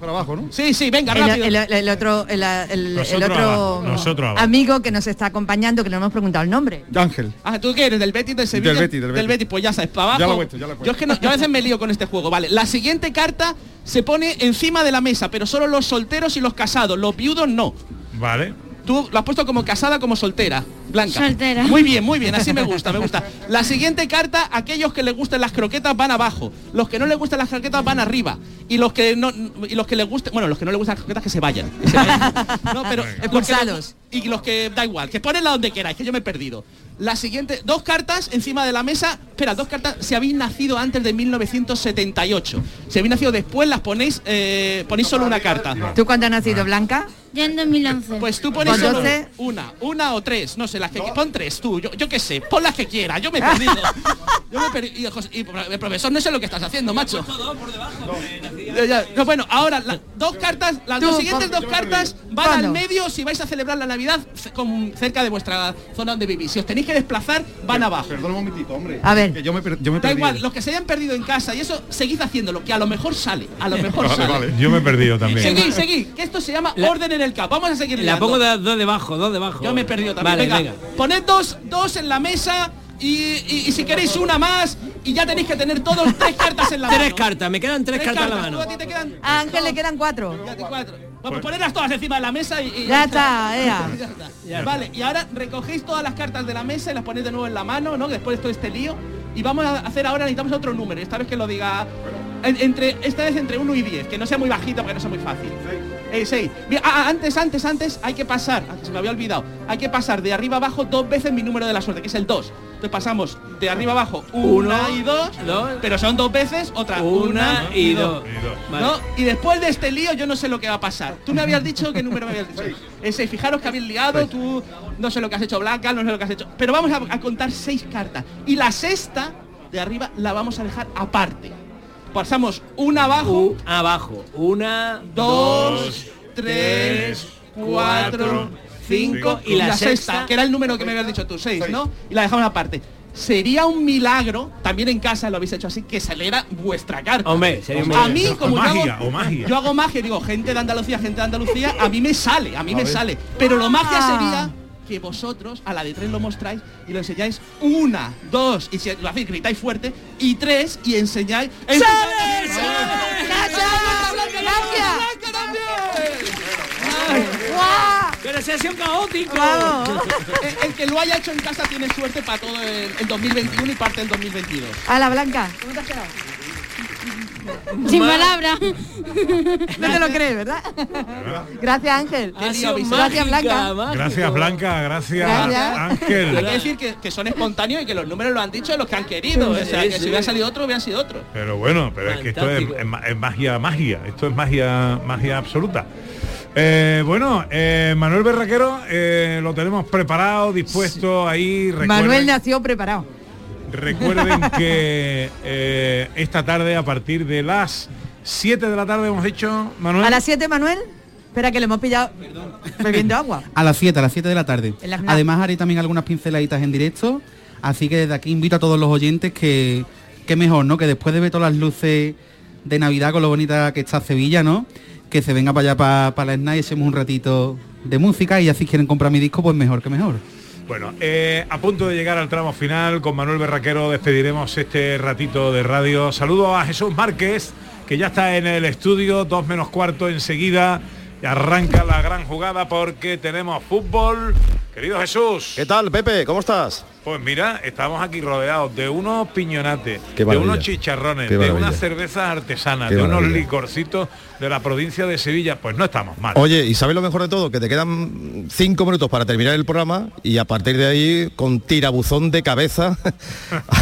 Para abajo, ¿no? Sí, sí, venga, El, rápido. el- el otro, el, el- el Nosotros otro abajo, amigo que nos está acompañando, que no hemos preguntado el nombre. Ángel. Ah, ¿tú qué eres? ¿Del Betis, del Sevilla? Del Betis, del Betis. pues ya sabes, para abajo. Ya lo he puesto, ya lo he puesto. Yo es que no- yo a veces me lío con este juego, vale. La siguiente carta se pone encima de la mesa, pero solo los solteros y los casados, los viudos no. Vale. Tú lo has puesto como casada, como soltera, Blanca. Soltera. Muy bien, muy bien, así me gusta, me gusta. La siguiente carta, aquellos que les gusten las croquetas van abajo, los que no les gustan las croquetas van arriba y los que no y los que les gusten, bueno, los que no les gustan las croquetas que se vayan. que se vayan. No, pero los que les- Expulsados. y los que da igual, que ponenla donde queráis, que yo me he perdido. La siguiente, dos cartas encima de la mesa. Espera, dos cartas. Si habéis nacido antes de 1978, si habéis nacido después, las ponéis, eh, ponéis solo una carta. ¿Tú cuándo has nacido, Blanca? Yo en 2011. Pues tú pones Pues solo una, una o tres, no sé, las que pon tres tú, yo, yo qué sé, pon las que quieras, yo me he perdido. yo me he perdido. Y, el profesor no sé lo que estás haciendo, macho. Ya, ya. No, bueno, ahora las dos cartas, las Tú, dos siguientes dos cartas van ¿Cuándo? al medio si vais a celebrar la Navidad con- cerca de vuestra zona donde vivís. Si os tenéis que desplazar, van abajo. Perdón un momentito, hombre. A ver. Que yo me, yo Da igual, los que se hayan perdido en casa y eso, seguid haciéndolo, que a lo mejor sale, a lo mejor Vale, sale. vale. Yo me he perdido también. Seguid, seguid, que esto se llama La- orden en el cap. Vamos a seguir La liando. pongo de- dos debajo, dos debajo. Yo me he perdido también. Vale, venga, venga. poned dos, dos en la mesa y, y- y si queréis una más y ya tenéis que tener todos tres cartas en la mano. Tres cartas, me quedan tres, cartas en la mano. a ti te quedan A Ángel le quedan cuatro. cuatro. Vamos, ponerlas todas encima de la mesa y, y- Ya está, ea. Ya está. Vale, y ahora recogéis todas las cartas de la mesa y las ponéis de nuevo en la mano, ¿no? Después de todo este lío. Y vamos a hacer ahora, necesitamos otro número, esta vez que lo diga. en- entre, esta vez entre 1 y 10, que no sea muy bajito porque no sea muy fácil. Eh, seis. Bien, ah, ah, antes, antes, antes hay que pasar, ah, se me había olvidado, hay que pasar de arriba abajo dos veces mi número de la suerte, que es el 2. Entonces pasamos de arriba abajo una Uno, y dos, dos. pero son dos veces, otra Una una, y dos. ¿no? Y después de este lío yo no sé lo que va a pasar. Tú me habías dicho qué número me habías dicho. Ese, fijaros que habéis liado, tú no sé lo que has hecho Blanca, no sé lo que has hecho. Pero vamos a, a contar seis cartas. Y la sexta de arriba la vamos a dejar aparte. Pasamos una abajo, abajo, una, dos, tres, cuatro, cinco y la sexta, que era el número que me habías dicho tú, seis, ¿no? Y la dejamos aparte. Sería un milagro, también en casa lo habéis hecho así, que saliera vuestra carta. Hombre, sería un A mí, O como yo magia, hago, o magia. yo hago magia, digo, gente de Andalucía, gente de Andalucía, a mí me sale, a mí me sale. Pero lo magia Ah. sería que vosotros a la de tres lo mostráis y lo enseñáis una, dos, y si lo hacéis, gritáis fuerte, y tres, y enseñáis... enseñáis- Pero se ha sido caótico. el, el que lo haya hecho en casa tiene suerte para todo el, el 2021 y parte del 2022. A la blanca. ¿Cómo te has quedado? Sin palabras. No te lo crees, ¿verdad? Gracias, Ángel. Gracias, Blanca. Gracias Blanca, gracias, Gracias. Hay Ángel. que decir que, que son espontáneos y que los números lo han dicho los que han querido. O sea, Sí, que sí. si hubiera salido otro, hubieran sido otro. Pero bueno, pero es que esto es, magia, magia. Esto es magia, magia absoluta. Eh, bueno, eh, Manuel Berraquero eh, lo tenemos preparado, dispuesto ahí. Recuerden, Manuel nació preparado. Recuerden que eh, esta tarde a partir de las 7 de la tarde hemos dicho, Manuel. A las 7, Manuel. Espera que le hemos pillado bebiendo agua. A las 7, a las 7 de la tarde. Además haré también algunas pinceladitas en directo, así que desde aquí invito a todos los oyentes que, que mejor, ¿no? Que después de ver todas las luces de Navidad con lo bonita que está Sevilla, ¿no? Que se venga para allá para la SNAI y echemos un ratito de música y así si quieren comprar mi disco, pues mejor que mejor. Bueno, eh, a punto de llegar al tramo final, con Manuel Berraquero despediremos este ratito de radio. Saludo a Jesús Márquez, que ya está en el estudio, dos menos cuarto enseguida. Arranca la gran jugada porque tenemos fútbol. Querido Jesús. ¿Qué tal, Pepe? ¿Cómo estás? Pues mira, estamos aquí rodeados de unos piñonates, de unos chicharrones, de unas cervezas artesanas, Qué de unos licorcitos de la provincia de Sevilla. Pues no estamos mal. Oye, ¿y sabes lo mejor de todo? Que te quedan cinco minutos para terminar el programa y a partir de ahí con tirabuzón de cabeza.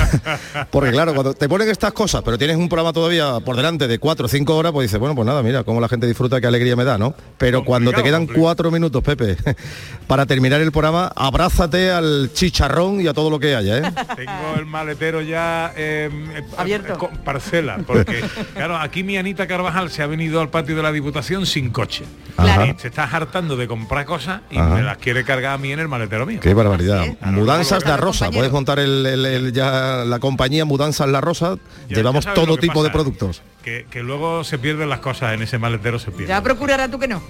Porque claro, cuando te ponen estas cosas, pero tienes un programa todavía por delante de cuatro o cinco horas, pues dices, bueno, pues nada, mira, cómo la gente disfruta, qué alegría me da, ¿no? Pero cuando te quedan cuatro minutos, Pepe, para terminar el programa, abrázate al chicharrón y a todo lo que haya, ¿eh? Tengo el maletero ya eh, Abierto. con parcela, porque claro, aquí mi Anita Carvajal se ha venido al patio de la Diputación sin coche. Ajá. Y te estás hartando de comprar cosas y Ajá. me las quiere cargar a mí en el maletero mío. Qué barbaridad. Mudanzas Claro, La Rosa. Puedes montar el, el- el- ya la compañía Mudanzas La Rosa. Ya- Llevamos ya todo tipo de pasa, ¿eh? productos. Que, que luego se pierden las cosas en ese maletero se pierden. Ya procurará tú que no.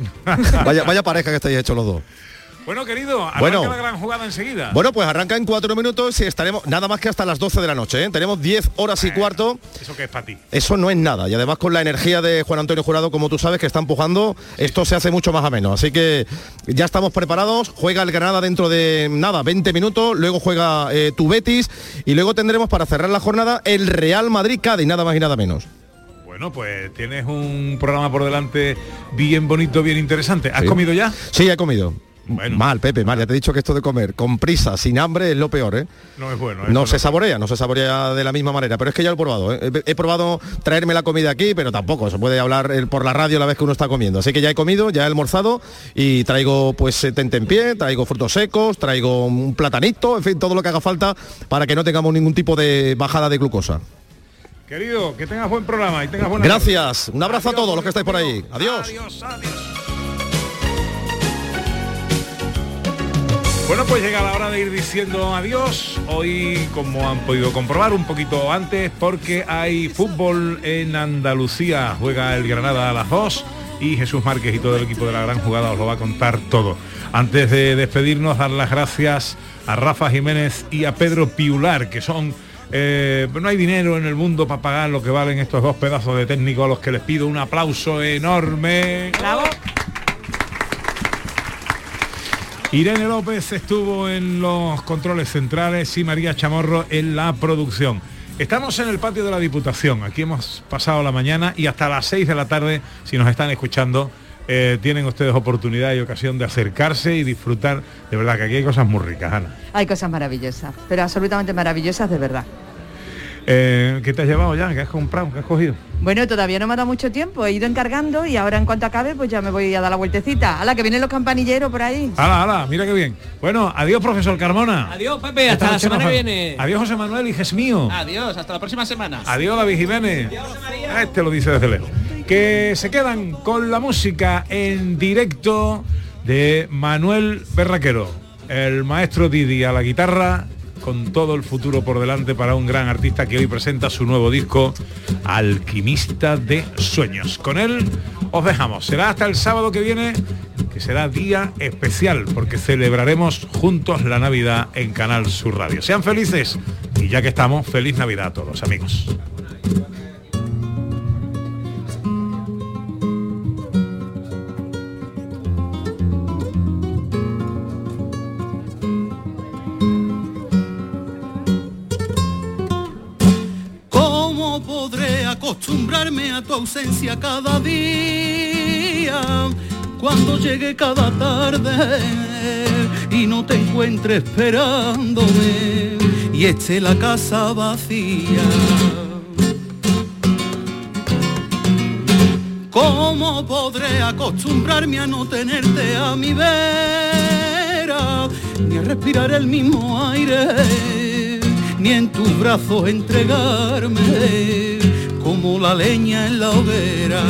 Vaya, vaya pareja que estáis hechos los dos. Bueno, querido, arranca Bueno. la gran jugada enseguida. Bueno, pues arranca en cuatro minutos y estaremos nada más que hasta las 12 de la noche. ¿eh? Tenemos 10 horas y cuarto. Eso que es para ti. Eso no es nada. Y además con la energía de Juan Antonio Jurado, como tú sabes, que está empujando, esto se hace mucho más ameno. Así que ya estamos preparados. Juega el Granada dentro de nada, 20 minutos. Luego juega eh, tu Betis. Y luego tendremos para cerrar la jornada el Real Madrid Cádiz, nada más y nada menos. Bueno, pues tienes un programa por delante bien bonito, bien interesante. ¿Has Sí. comido ya? Sí, he comido. Mal, Pepe, mal. Ya te he dicho que esto de comer con prisa, sin hambre, es lo peor, ¿eh? No es bueno. No se saborea, no se saborea de la misma manera, pero es que ya lo he probado. ¿eh? He, he probado traerme la comida aquí, pero tampoco se puede hablar eh, por la radio la vez que uno está comiendo. Así que ya he comido, ya he almorzado y traigo pues eh, tente en pie, traigo frutos secos, traigo un platanito, en fin, todo lo que haga falta para que no tengamos ningún tipo de bajada de glucosa. Querido, que tengas buen programa y tengas buena Gracias, un abrazo a todos los que estáis por ahí. Adiós. Bueno, pues llega la hora de ir diciendo adiós. Hoy, como han podido comprobar un poquito antes, porque hay fútbol en Andalucía. Juega el Granada a las 2 y Jesús Márquez y todo el equipo de la gran jugada os lo va a contar todo. Antes de despedirnos, dar las gracias a Rafa Jiménez y a Pedro Piular, que son... eh, no hay dinero en el mundo para pagar lo que valen estos dos pedazos de técnicos a los que les pido un aplauso enorme. Irene López estuvo en los controles centrales y María Chamorro en la producción. Estamos en el patio de la Diputación, aquí hemos pasado la mañana y hasta las 6 de la tarde, si nos están escuchando, eh, tienen ustedes oportunidad y ocasión de acercarse y disfrutar. De verdad que aquí hay cosas muy ricas, Ana. Hay cosas maravillosas, pero absolutamente maravillosas de verdad. Eh, ¿Qué te has llevado ya? ¿Qué has comprado? ¿Qué has cogido? Bueno, todavía no me ha dado mucho tiempo, he ido encargando y ahora en cuanto acabe pues ya me voy a dar la vueltecita. A la que vienen los campanilleros por ahí. ¡Hala, hala! Mira qué bien. Bueno, adiós, profesor Carmona. Adiós, Pepe, hasta la semana que viene. Adiós, José Manuel, hijes mío. Adiós, hasta la próxima semana. Adiós, David Jiménez. Este lo dice desde lejos. Que se quedan con la música en directo de Manuel Berraquero, el maestro Didi a la guitarra, con todo el futuro por delante para un gran artista que hoy presenta su nuevo disco, Alquimista de Sueños. Con él os dejamos. Será hasta el sábado que viene, que será día especial, porque celebraremos juntos la Navidad en Canal Sur Radio. Sean felices y ya que estamos, feliz Navidad a todos, amigos. Acostumbrarme a tu ausencia cada día? Cuando llegue cada tarde y no te encuentre esperándome y esté la casa vacía. ¿Cómo podré acostumbrarme a no tenerte a mi vera? Ni a respirar el mismo aire, ni en tus brazos entregarme como la leña en la hoguera.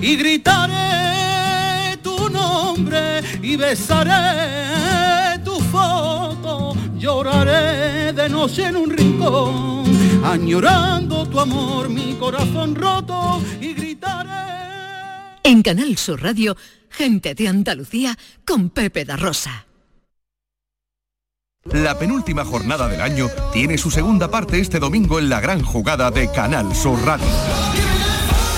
Y gritaré tu nombre y besaré tu foto, lloraré de noche en un rincón, añorando tu amor, mi corazón roto y gritaré. En Canal Sur Radio, gente de Andalucía con Pepe da Rosa. La penúltima jornada del año tiene su segunda parte este domingo en la gran jugada de Canal Sur Radio.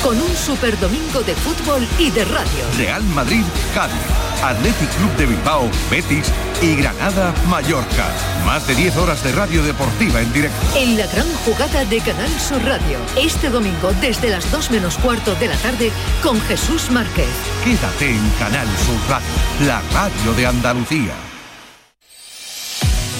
Con un super domingo de fútbol y de radio. Real Madrid, Cádiz, Athletic Club de Bilbao, Betis y Granada, Mallorca. Más de 10 horas de radio deportiva en directo. En la gran jugada de Canal Sur Radio. Este domingo desde las 2 menos cuarto de la tarde con Jesús Márquez. Quédate en Canal Sur Radio, la radio de Andalucía.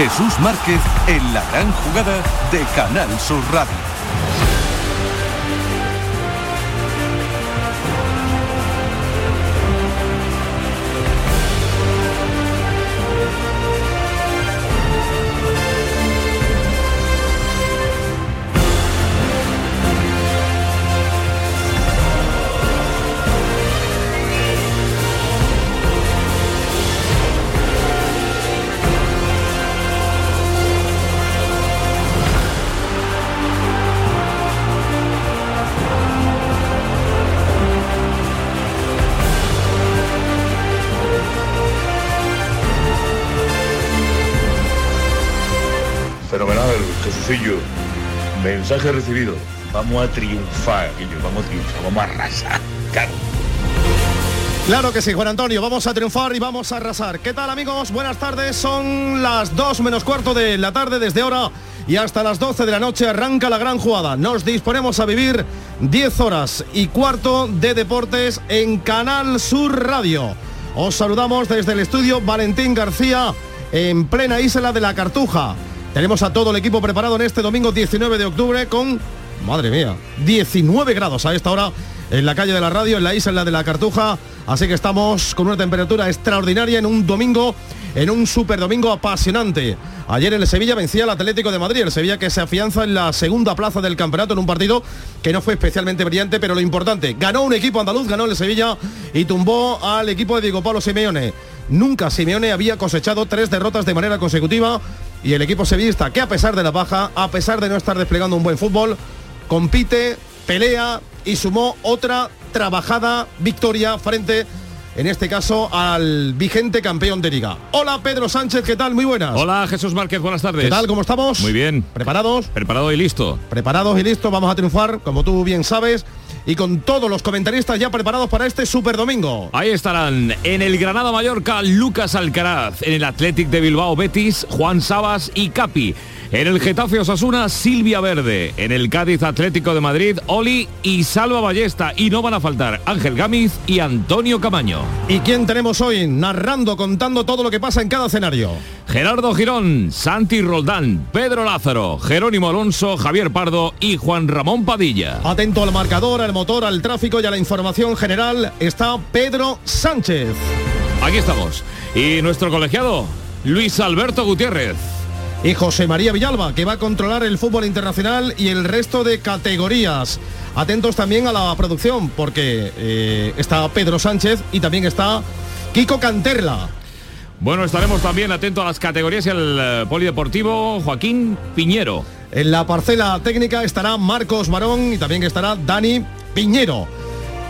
Jesús Márquez en la gran jugada de Canal Sur Radio. Recibido. Vamos a triunfar, Guillo, vamos a triunfar, vamos a arrasar. Claro. Claro que sí, Juan Antonio, vamos a triunfar y vamos a arrasar. ¿Qué tal amigos? Buenas tardes, son las 2 menos cuarto de la tarde desde ahora y hasta las 12 de la noche arranca la gran jugada. Nos disponemos a vivir 10 horas y cuarto de deportes en Canal Sur Radio. Os saludamos desde el estudio Valentín García en plena isla de la Cartuja. Tenemos a todo el equipo preparado en este domingo 19 de octubre con, madre mía, 19 grados a esta hora en la calle de la radio, en la isla de la Cartuja. Así que estamos con una temperatura extraordinaria en un domingo, en un super domingo apasionante. Ayer en el Sevilla vencía al Atlético de Madrid, el Sevilla que se afianza en la segunda plaza del campeonato en un partido que no fue especialmente brillante, pero lo importante, ganó un equipo andaluz, ganó el Sevilla y tumbó al equipo de Diego Pablo Simeone. Nunca Simeone había cosechado tres derrotas de manera consecutiva y el equipo sevillista, que a pesar de la baja, a pesar de no estar desplegando un buen fútbol, compite, pelea y sumó otra trabajada victoria frente en este caso al vigente campeón de liga. Hola Pedro Sánchez, ¿qué tal? Muy buenas. Hola Jesús Márquez, buenas tardes. ¿Qué tal? ¿Cómo estamos? Muy bien. ¿Preparados? Preparado y listo. Preparados y listos, vamos a triunfar, como tú bien sabes, y con todos los comentaristas ya preparados para este super domingo. Ahí estarán en el Granada Mallorca Lucas Alcaraz, en el Athletic de Bilbao Betis Juan Sabas y Capi. En el Getafe Osasuna, Silvia Verde. En el Cádiz Atlético de Madrid, Oli y Salva Ballesta. Y no van a faltar Ángel Gámiz y Antonio Camaño. ¿Y quién tenemos hoy narrando, contando todo lo que pasa en cada escenario? Gerardo Girón, Santi Roldán, Pedro Lázaro, Jerónimo Alonso, Javier Pardo y Juan Ramón Padilla. Atento al marcador, al motor, al tráfico y a la información general está Pedro Sánchez. Aquí estamos. Y nuestro colegiado, Luis Alberto Gutiérrez y José María Villalba, que va a controlar el fútbol internacional y el resto de categorías. Atentos también a la producción, porque eh, está Pedro Sánchez y también está Kiko Canterla. Bueno, estaremos también atentos a las categorías y al eh, polideportivo Joaquín Piñero. En la parcela técnica estará Marcos Marón y también estará Dani Piñero.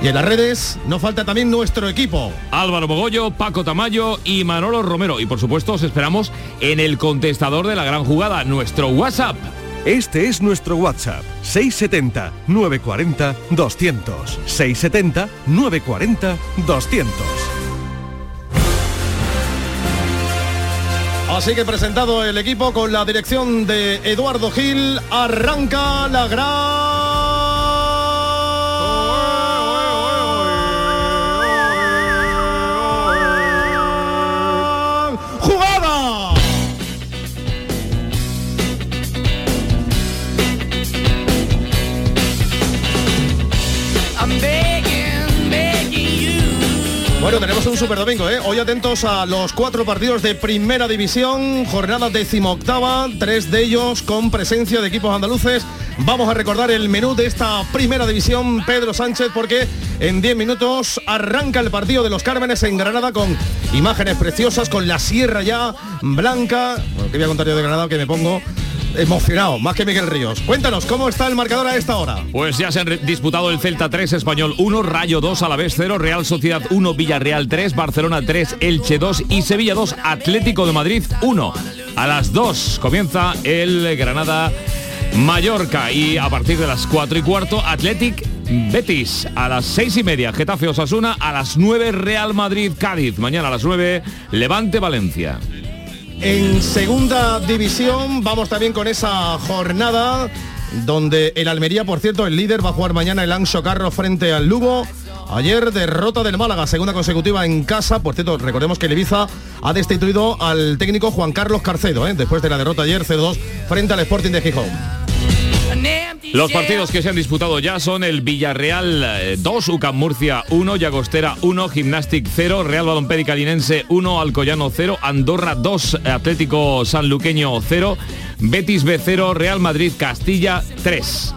Y en las redes no falta también nuestro equipo. Álvaro Bogollo, Paco Tamayo y Manolo Romero. Y por supuesto os esperamos en el contestador de la gran jugada, nuestro WhatsApp. Este es nuestro WhatsApp, 670-940-200. 670-940-200. Así que presentado el equipo con la dirección de Eduardo Gil, arranca la gran Bueno, tenemos un super domingo, ¿eh? Hoy atentos a los cuatro partidos de primera división, jornada decimoctava, tres de ellos con presencia de equipos andaluces. Vamos a recordar el menú de esta primera división, Pedro Sánchez, porque en 10 minutos arranca el partido de los Cármenes en Granada con imágenes preciosas, con la sierra ya blanca. Bueno, ¿qué voy a contar yo de Granada que me pongo? Emocionado, más que Miguel Ríos. Cuéntanos, ¿cómo está el marcador a esta hora? Pues ya se han disputado el Celta 3, Español 1, Rayo 2, a la vez 0, Real Sociedad 1, Villarreal 3, Barcelona 3, Elche 2 y Sevilla 2, Atlético de Madrid 1. A las 2 comienza el Granada Mallorca y a partir de las 4 y cuarto, Athletic Betis a las 6 y media, Getafe Osasuna a las 9, Real Madrid Cádiz, mañana a las 9, Levante Valencia. En segunda división vamos también con esa jornada donde el Almería, por cierto, el líder va a jugar mañana el Anso Carro frente al Lugo. Ayer derrota del Málaga, segunda consecutiva en casa. Por cierto, recordemos que el Ibiza ha destituido al técnico Juan Carlos Carcedo, ¿eh? después de la derrota ayer 0-2 frente al Sporting de Gijón. Los partidos que se han disputado ya son el Villarreal 2, eh, UCAM Murcia 1, Llagostera 1, Gimnastic 0, Real Balompédica Calinense 1, Alcoyano 0, Andorra 2, Atlético Sanluqueño 0, Betis B 0, Real Madrid Castilla 3.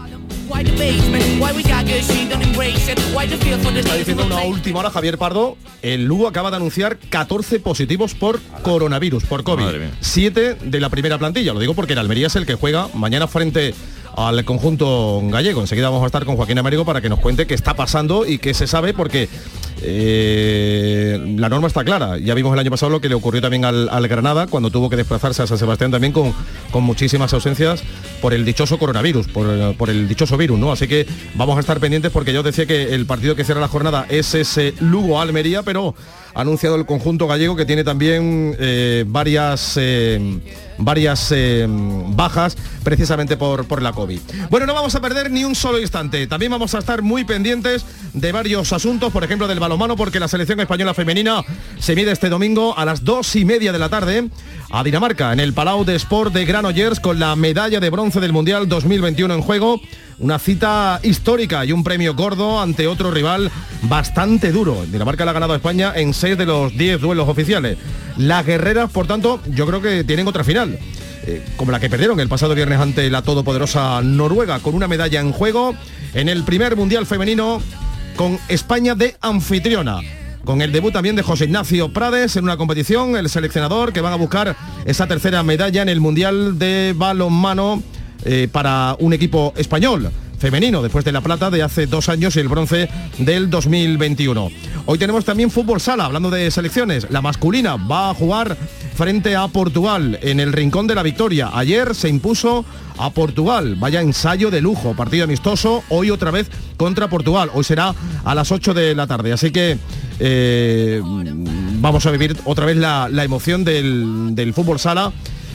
Está diciendo una última hora Javier Pardo, el Lugo acaba de anunciar 14 positivos por coronavirus, por COVID. 7 de la primera plantilla, lo digo porque el Almería es el que juega mañana frente al conjunto gallego. Enseguida vamos a estar con Joaquín Américo para que nos cuente qué está pasando y qué se sabe, porque eh, la norma está clara. Ya vimos el año pasado lo que le ocurrió también al, Granada cuando tuvo que desplazarse a San Sebastián también con, con muchísimas ausencias por el dichoso coronavirus, por, el dichoso virus, ¿no? Así que vamos a estar pendientes porque yo decía que el partido que cierra la jornada es ese Lugo-Almería, pero anunciado el conjunto gallego que tiene también eh, varias eh, varias eh, bajas precisamente por, por la COVID. Bueno, no vamos a perder ni un solo instante. También vamos a estar muy pendientes de varios asuntos, por ejemplo del balonmano, porque la selección española femenina se mide este domingo a las dos y media de la tarde a Dinamarca en el Palau de Sport de Granollers con la medalla de bronce del Mundial 2021 en juego. Una cita histórica y un premio gordo ante otro rival bastante duro. Dinamarca la ha ganado a España en seis de los 10 duelos oficiales. Las guerreras, por tanto, yo creo que tienen otra final. Eh, como la que perdieron el pasado viernes ante la todopoderosa Noruega, con una medalla en juego en el primer Mundial Femenino con España de anfitriona. con el debut también de José Ignacio Prades en una competición, el seleccionador que van a buscar esa tercera medalla en el Mundial de Balonmano eh, para un equipo español femenino, después de la plata de hace dos años y el bronce del 2021. Hoy tenemos también fútbol sala, hablando de selecciones. La masculina va a jugar frente a Portugal en el Rincón de la Victoria. Ayer se impuso a Portugal. Vaya ensayo de lujo, partido amistoso. Hoy otra vez contra Portugal. Hoy será a las 8 de la tarde. Así que eh, vamos a vivir otra vez la, emoción del fútbol sala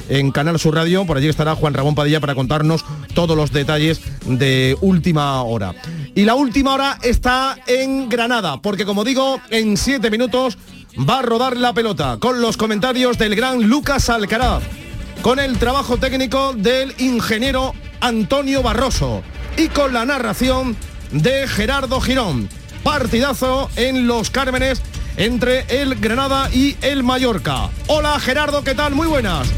en Canal Sur Radio. Por allí estará Juan Ramón Padilla para contarnos todos los detalles de última hora. Y la última hora está en Granada, porque como digo, en siete minutos va a rodar la pelota con los comentarios del gran Lucas Alcaraz, con el trabajo técnico del ingeniero Antonio Barroso y con la narración de Gerardo Girón. Partidazo en Los Cármenes entre el Granada y el Mallorca. Hola Gerardo, ¿qué tal? Muy buenas.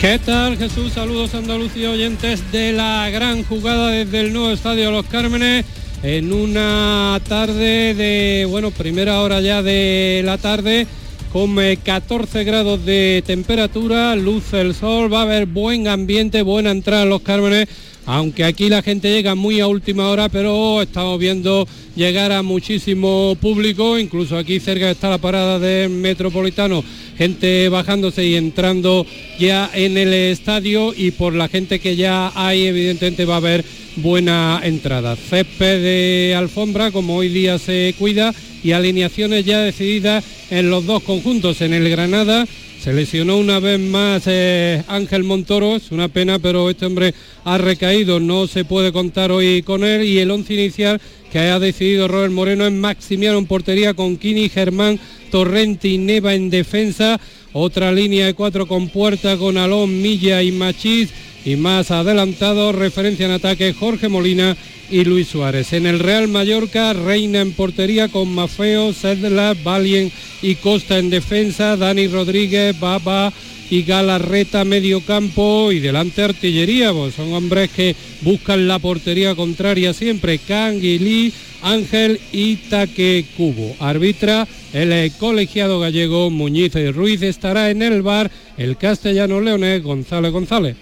¿Qué tal Jesús? Saludos Andalucía oyentes de la gran jugada desde el nuevo estadio Los Cármenes en una tarde de, bueno, primera hora ya de la tarde con 14 grados de temperatura, luce el sol, va a haber buen ambiente, buena entrada en Los Cármenes aunque aquí la gente llega muy a última hora, pero estamos viendo llegar a muchísimo público, incluso aquí cerca está la parada del Metropolitano, gente bajándose y entrando ya en el estadio y por la gente que ya hay evidentemente va a haber buena entrada. Césped de alfombra, como hoy día se cuida, y alineaciones ya decididas en los dos conjuntos, en el Granada se lesionó una vez más eh, Ángel Montoro, es una pena, pero este hombre ha recaído, no se puede contar hoy con él. Y el once inicial que ha decidido Robert Moreno es Maximiano en portería con Kini, Germán, Torrente y Neva en defensa. Otra línea de cuatro con Puerta, con Alón, Milla y Machís. Y más adelantado, referencia en ataque Jorge Molina y Luis Suárez. En el Real Mallorca, Reina en portería con Mafeo, Sedla, Valien y Costa en defensa, Dani Rodríguez, Baba y Galarreta medio campo y delante artillería, pues son hombres que buscan la portería contraria siempre, Kang y Lee, Ángel y Taque Cubo. Arbitra el colegiado gallego Muñiz y Ruiz estará en el bar el castellano leonés González González.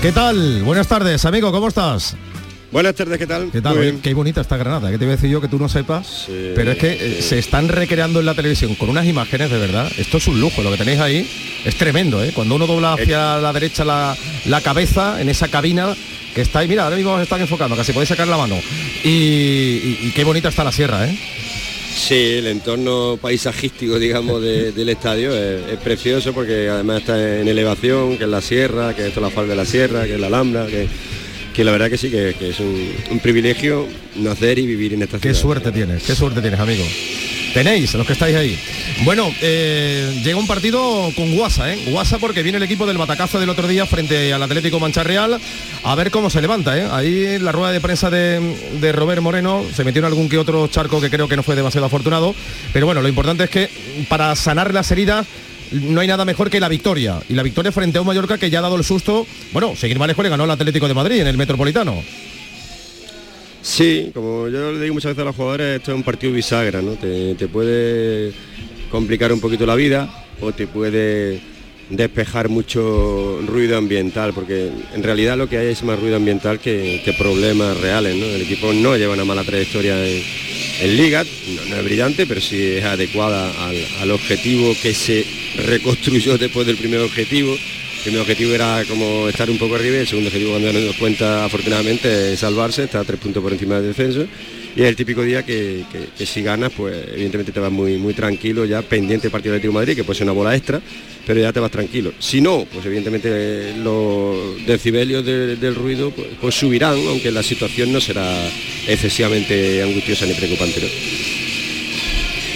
¿Qué tal? Buenas tardes, amigo, ¿cómo estás? Buenas tardes, ¿qué tal? ¿Qué tal? Muy Oye, bien. Qué bonita esta Granada, que te voy a decir yo que tú no sepas, pero es que eh, se están recreando en la televisión con unas imágenes de verdad. Esto es un lujo, lo que tenéis ahí es tremendo, ¿eh? Cuando uno dobla hacia la derecha la, la cabeza en esa cabina que está ahí, mira, ahora mismo os están enfocando, casi podéis sacar la mano. Y, y- y qué bonita está la sierra, ¿eh? Sí, el entorno paisajístico, digamos, de- del estadio es, es precioso porque además está en elevación, que es la sierra, que esto es la falda de la sierra, que es la Alhambra, que, que la verdad que sí, que, que es un, un privilegio nacer y vivir en esta Qué ciudad. suerte tienes, qué suerte tienes, amigo. Tenéis, los que estáis ahí. Bueno, eh, llega un partido con Guasa, ¿eh? Guasa porque viene el equipo del batacazo del otro día frente al Atlético Mancha Real. A ver cómo se levanta, ¿eh? Ahí en la rueda de prensa de, de Robert Moreno se metió en algún que otro charco que creo que no fue demasiado afortunado. Pero bueno, lo importante es que para sanar las heridas no hay nada mejor que la victoria. Y la victoria frente a un Mallorca que ya ha dado el susto. Bueno, seguir más lejos le ganó al Atlético de Madrid en el Metropolitano. Sí, como yo le digo muchas veces a los jugadores, esto es un partido bisagra, ¿no? Te, te puede complicar un poquito la vida o te puede despejar mucho ruido ambiental, porque en realidad lo que hay es más ruido ambiental que, problemas reales, ¿no? El equipo no lleva una mala trayectoria en Liga, no, es brillante, pero sí es adecuada al objetivo que se reconstruyó después del primer objetivo. El objetivo era como estar un poco arriba y el segundo objetivo cuando nos cuenta afortunadamente es salvarse, está a tres puntos por encima del descenso y es el típico día que, si ganas pues evidentemente te vas muy, tranquilo ya pendiente del partido de Atlético Madrid que puede ser una bola extra pero ya te vas tranquilo. Si no, pues evidentemente los decibelios de- del ruido pues, pues subirán aunque la situación no será excesivamente angustiosa ni preocupante.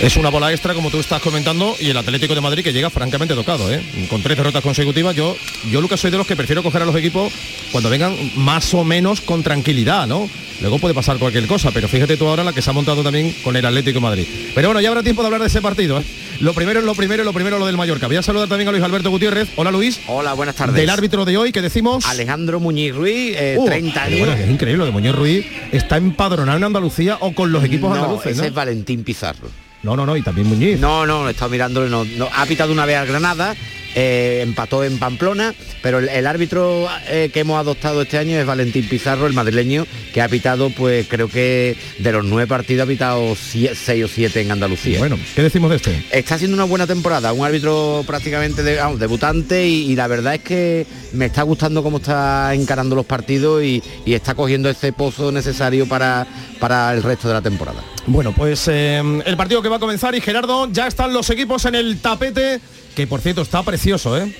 Es una bola extra como tú estás comentando y el Atlético de Madrid que llega francamente tocado, ¿eh? con tres derrotas consecutivas. Yo, yo Lucas soy de los que prefiero coger a los equipos cuando vengan más o menos con tranquilidad, ¿no? Luego puede pasar cualquier cosa, pero fíjate tú ahora la que se ha montado también con el Atlético de Madrid. Pero bueno, ya habrá tiempo de hablar de ese partido. ¿eh? Lo primero es lo primero, lo primero lo del Mallorca. Voy a saludar también a Luis Alberto Gutiérrez. Hola Luis. Hola, buenas tardes. Del árbitro de hoy que decimos. Alejandro Muñiz Ruiz, eh, Uh, 30 años. bueno, es increíble lo de Muñoz Ruiz. Está empadronado en Andalucía o con los equipos no, andaluces, ese ¿no? es Valentín Pizarro. No, no, no, y también Muñiz. No, no, he estado mirándolo, no, no, ha pitado una vez al Granada, eh, empató en Pamplona, pero el, el árbitro eh, que hemos adoptado este año es Valentín Pizarro, el madrileño, que ha pitado, pues creo que de los nueve partidos ha pitado seis o siete en Andalucía. Bueno, ¿qué decimos de este? Está haciendo una buena temporada, un árbitro prácticamente de- vamos, debutante y, y la verdad es que me está gustando cómo está encarando los partidos y, y está cogiendo ese pozo necesario para, para el resto de la temporada. Bueno, pues eh, el partido que va a comenzar y Gerardo, ya están los equipos en el tapete, que por cierto está precioso, ¿eh?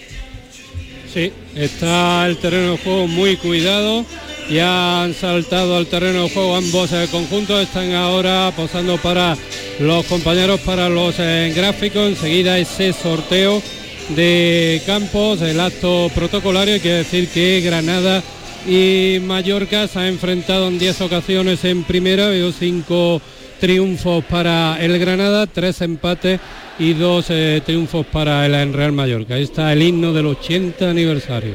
Sí, está el terreno de juego muy cuidado. Ya han saltado al terreno de juego ambos eh, conjuntos. Están ahora posando para los compañeros para los eh, gráficos. Enseguida ese sorteo de campos, el acto protocolario. Quiere decir que Granada y Mallorca se han enfrentado en 10 ocasiones en primera. Veo cinco triunfos para el Granada, tres empates y dos eh, triunfos para el Real Mallorca. Ahí está el himno del 80 aniversario.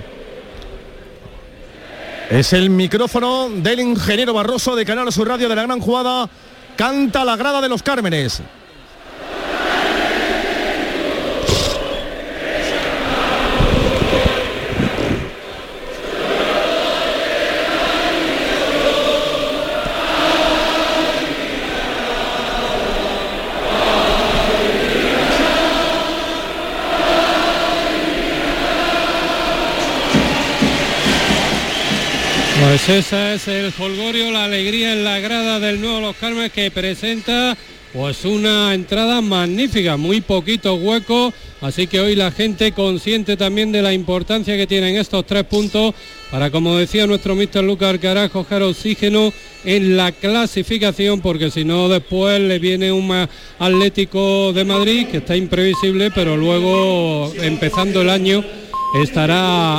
Es el micrófono del ingeniero Barroso de Canal Sur Radio de la Gran Jugada. Canta la grada de los Cármenes. Pues esa es el folgorio, la alegría en la grada del nuevo Los Carmes que presenta pues una entrada magnífica, muy poquito hueco, así que hoy la gente consciente también de la importancia que tienen estos tres puntos para, como decía nuestro mister Lucas Alcaraz, coger oxígeno en la clasificación, porque si no después le viene un Atlético de Madrid que está imprevisible, pero luego empezando el año estará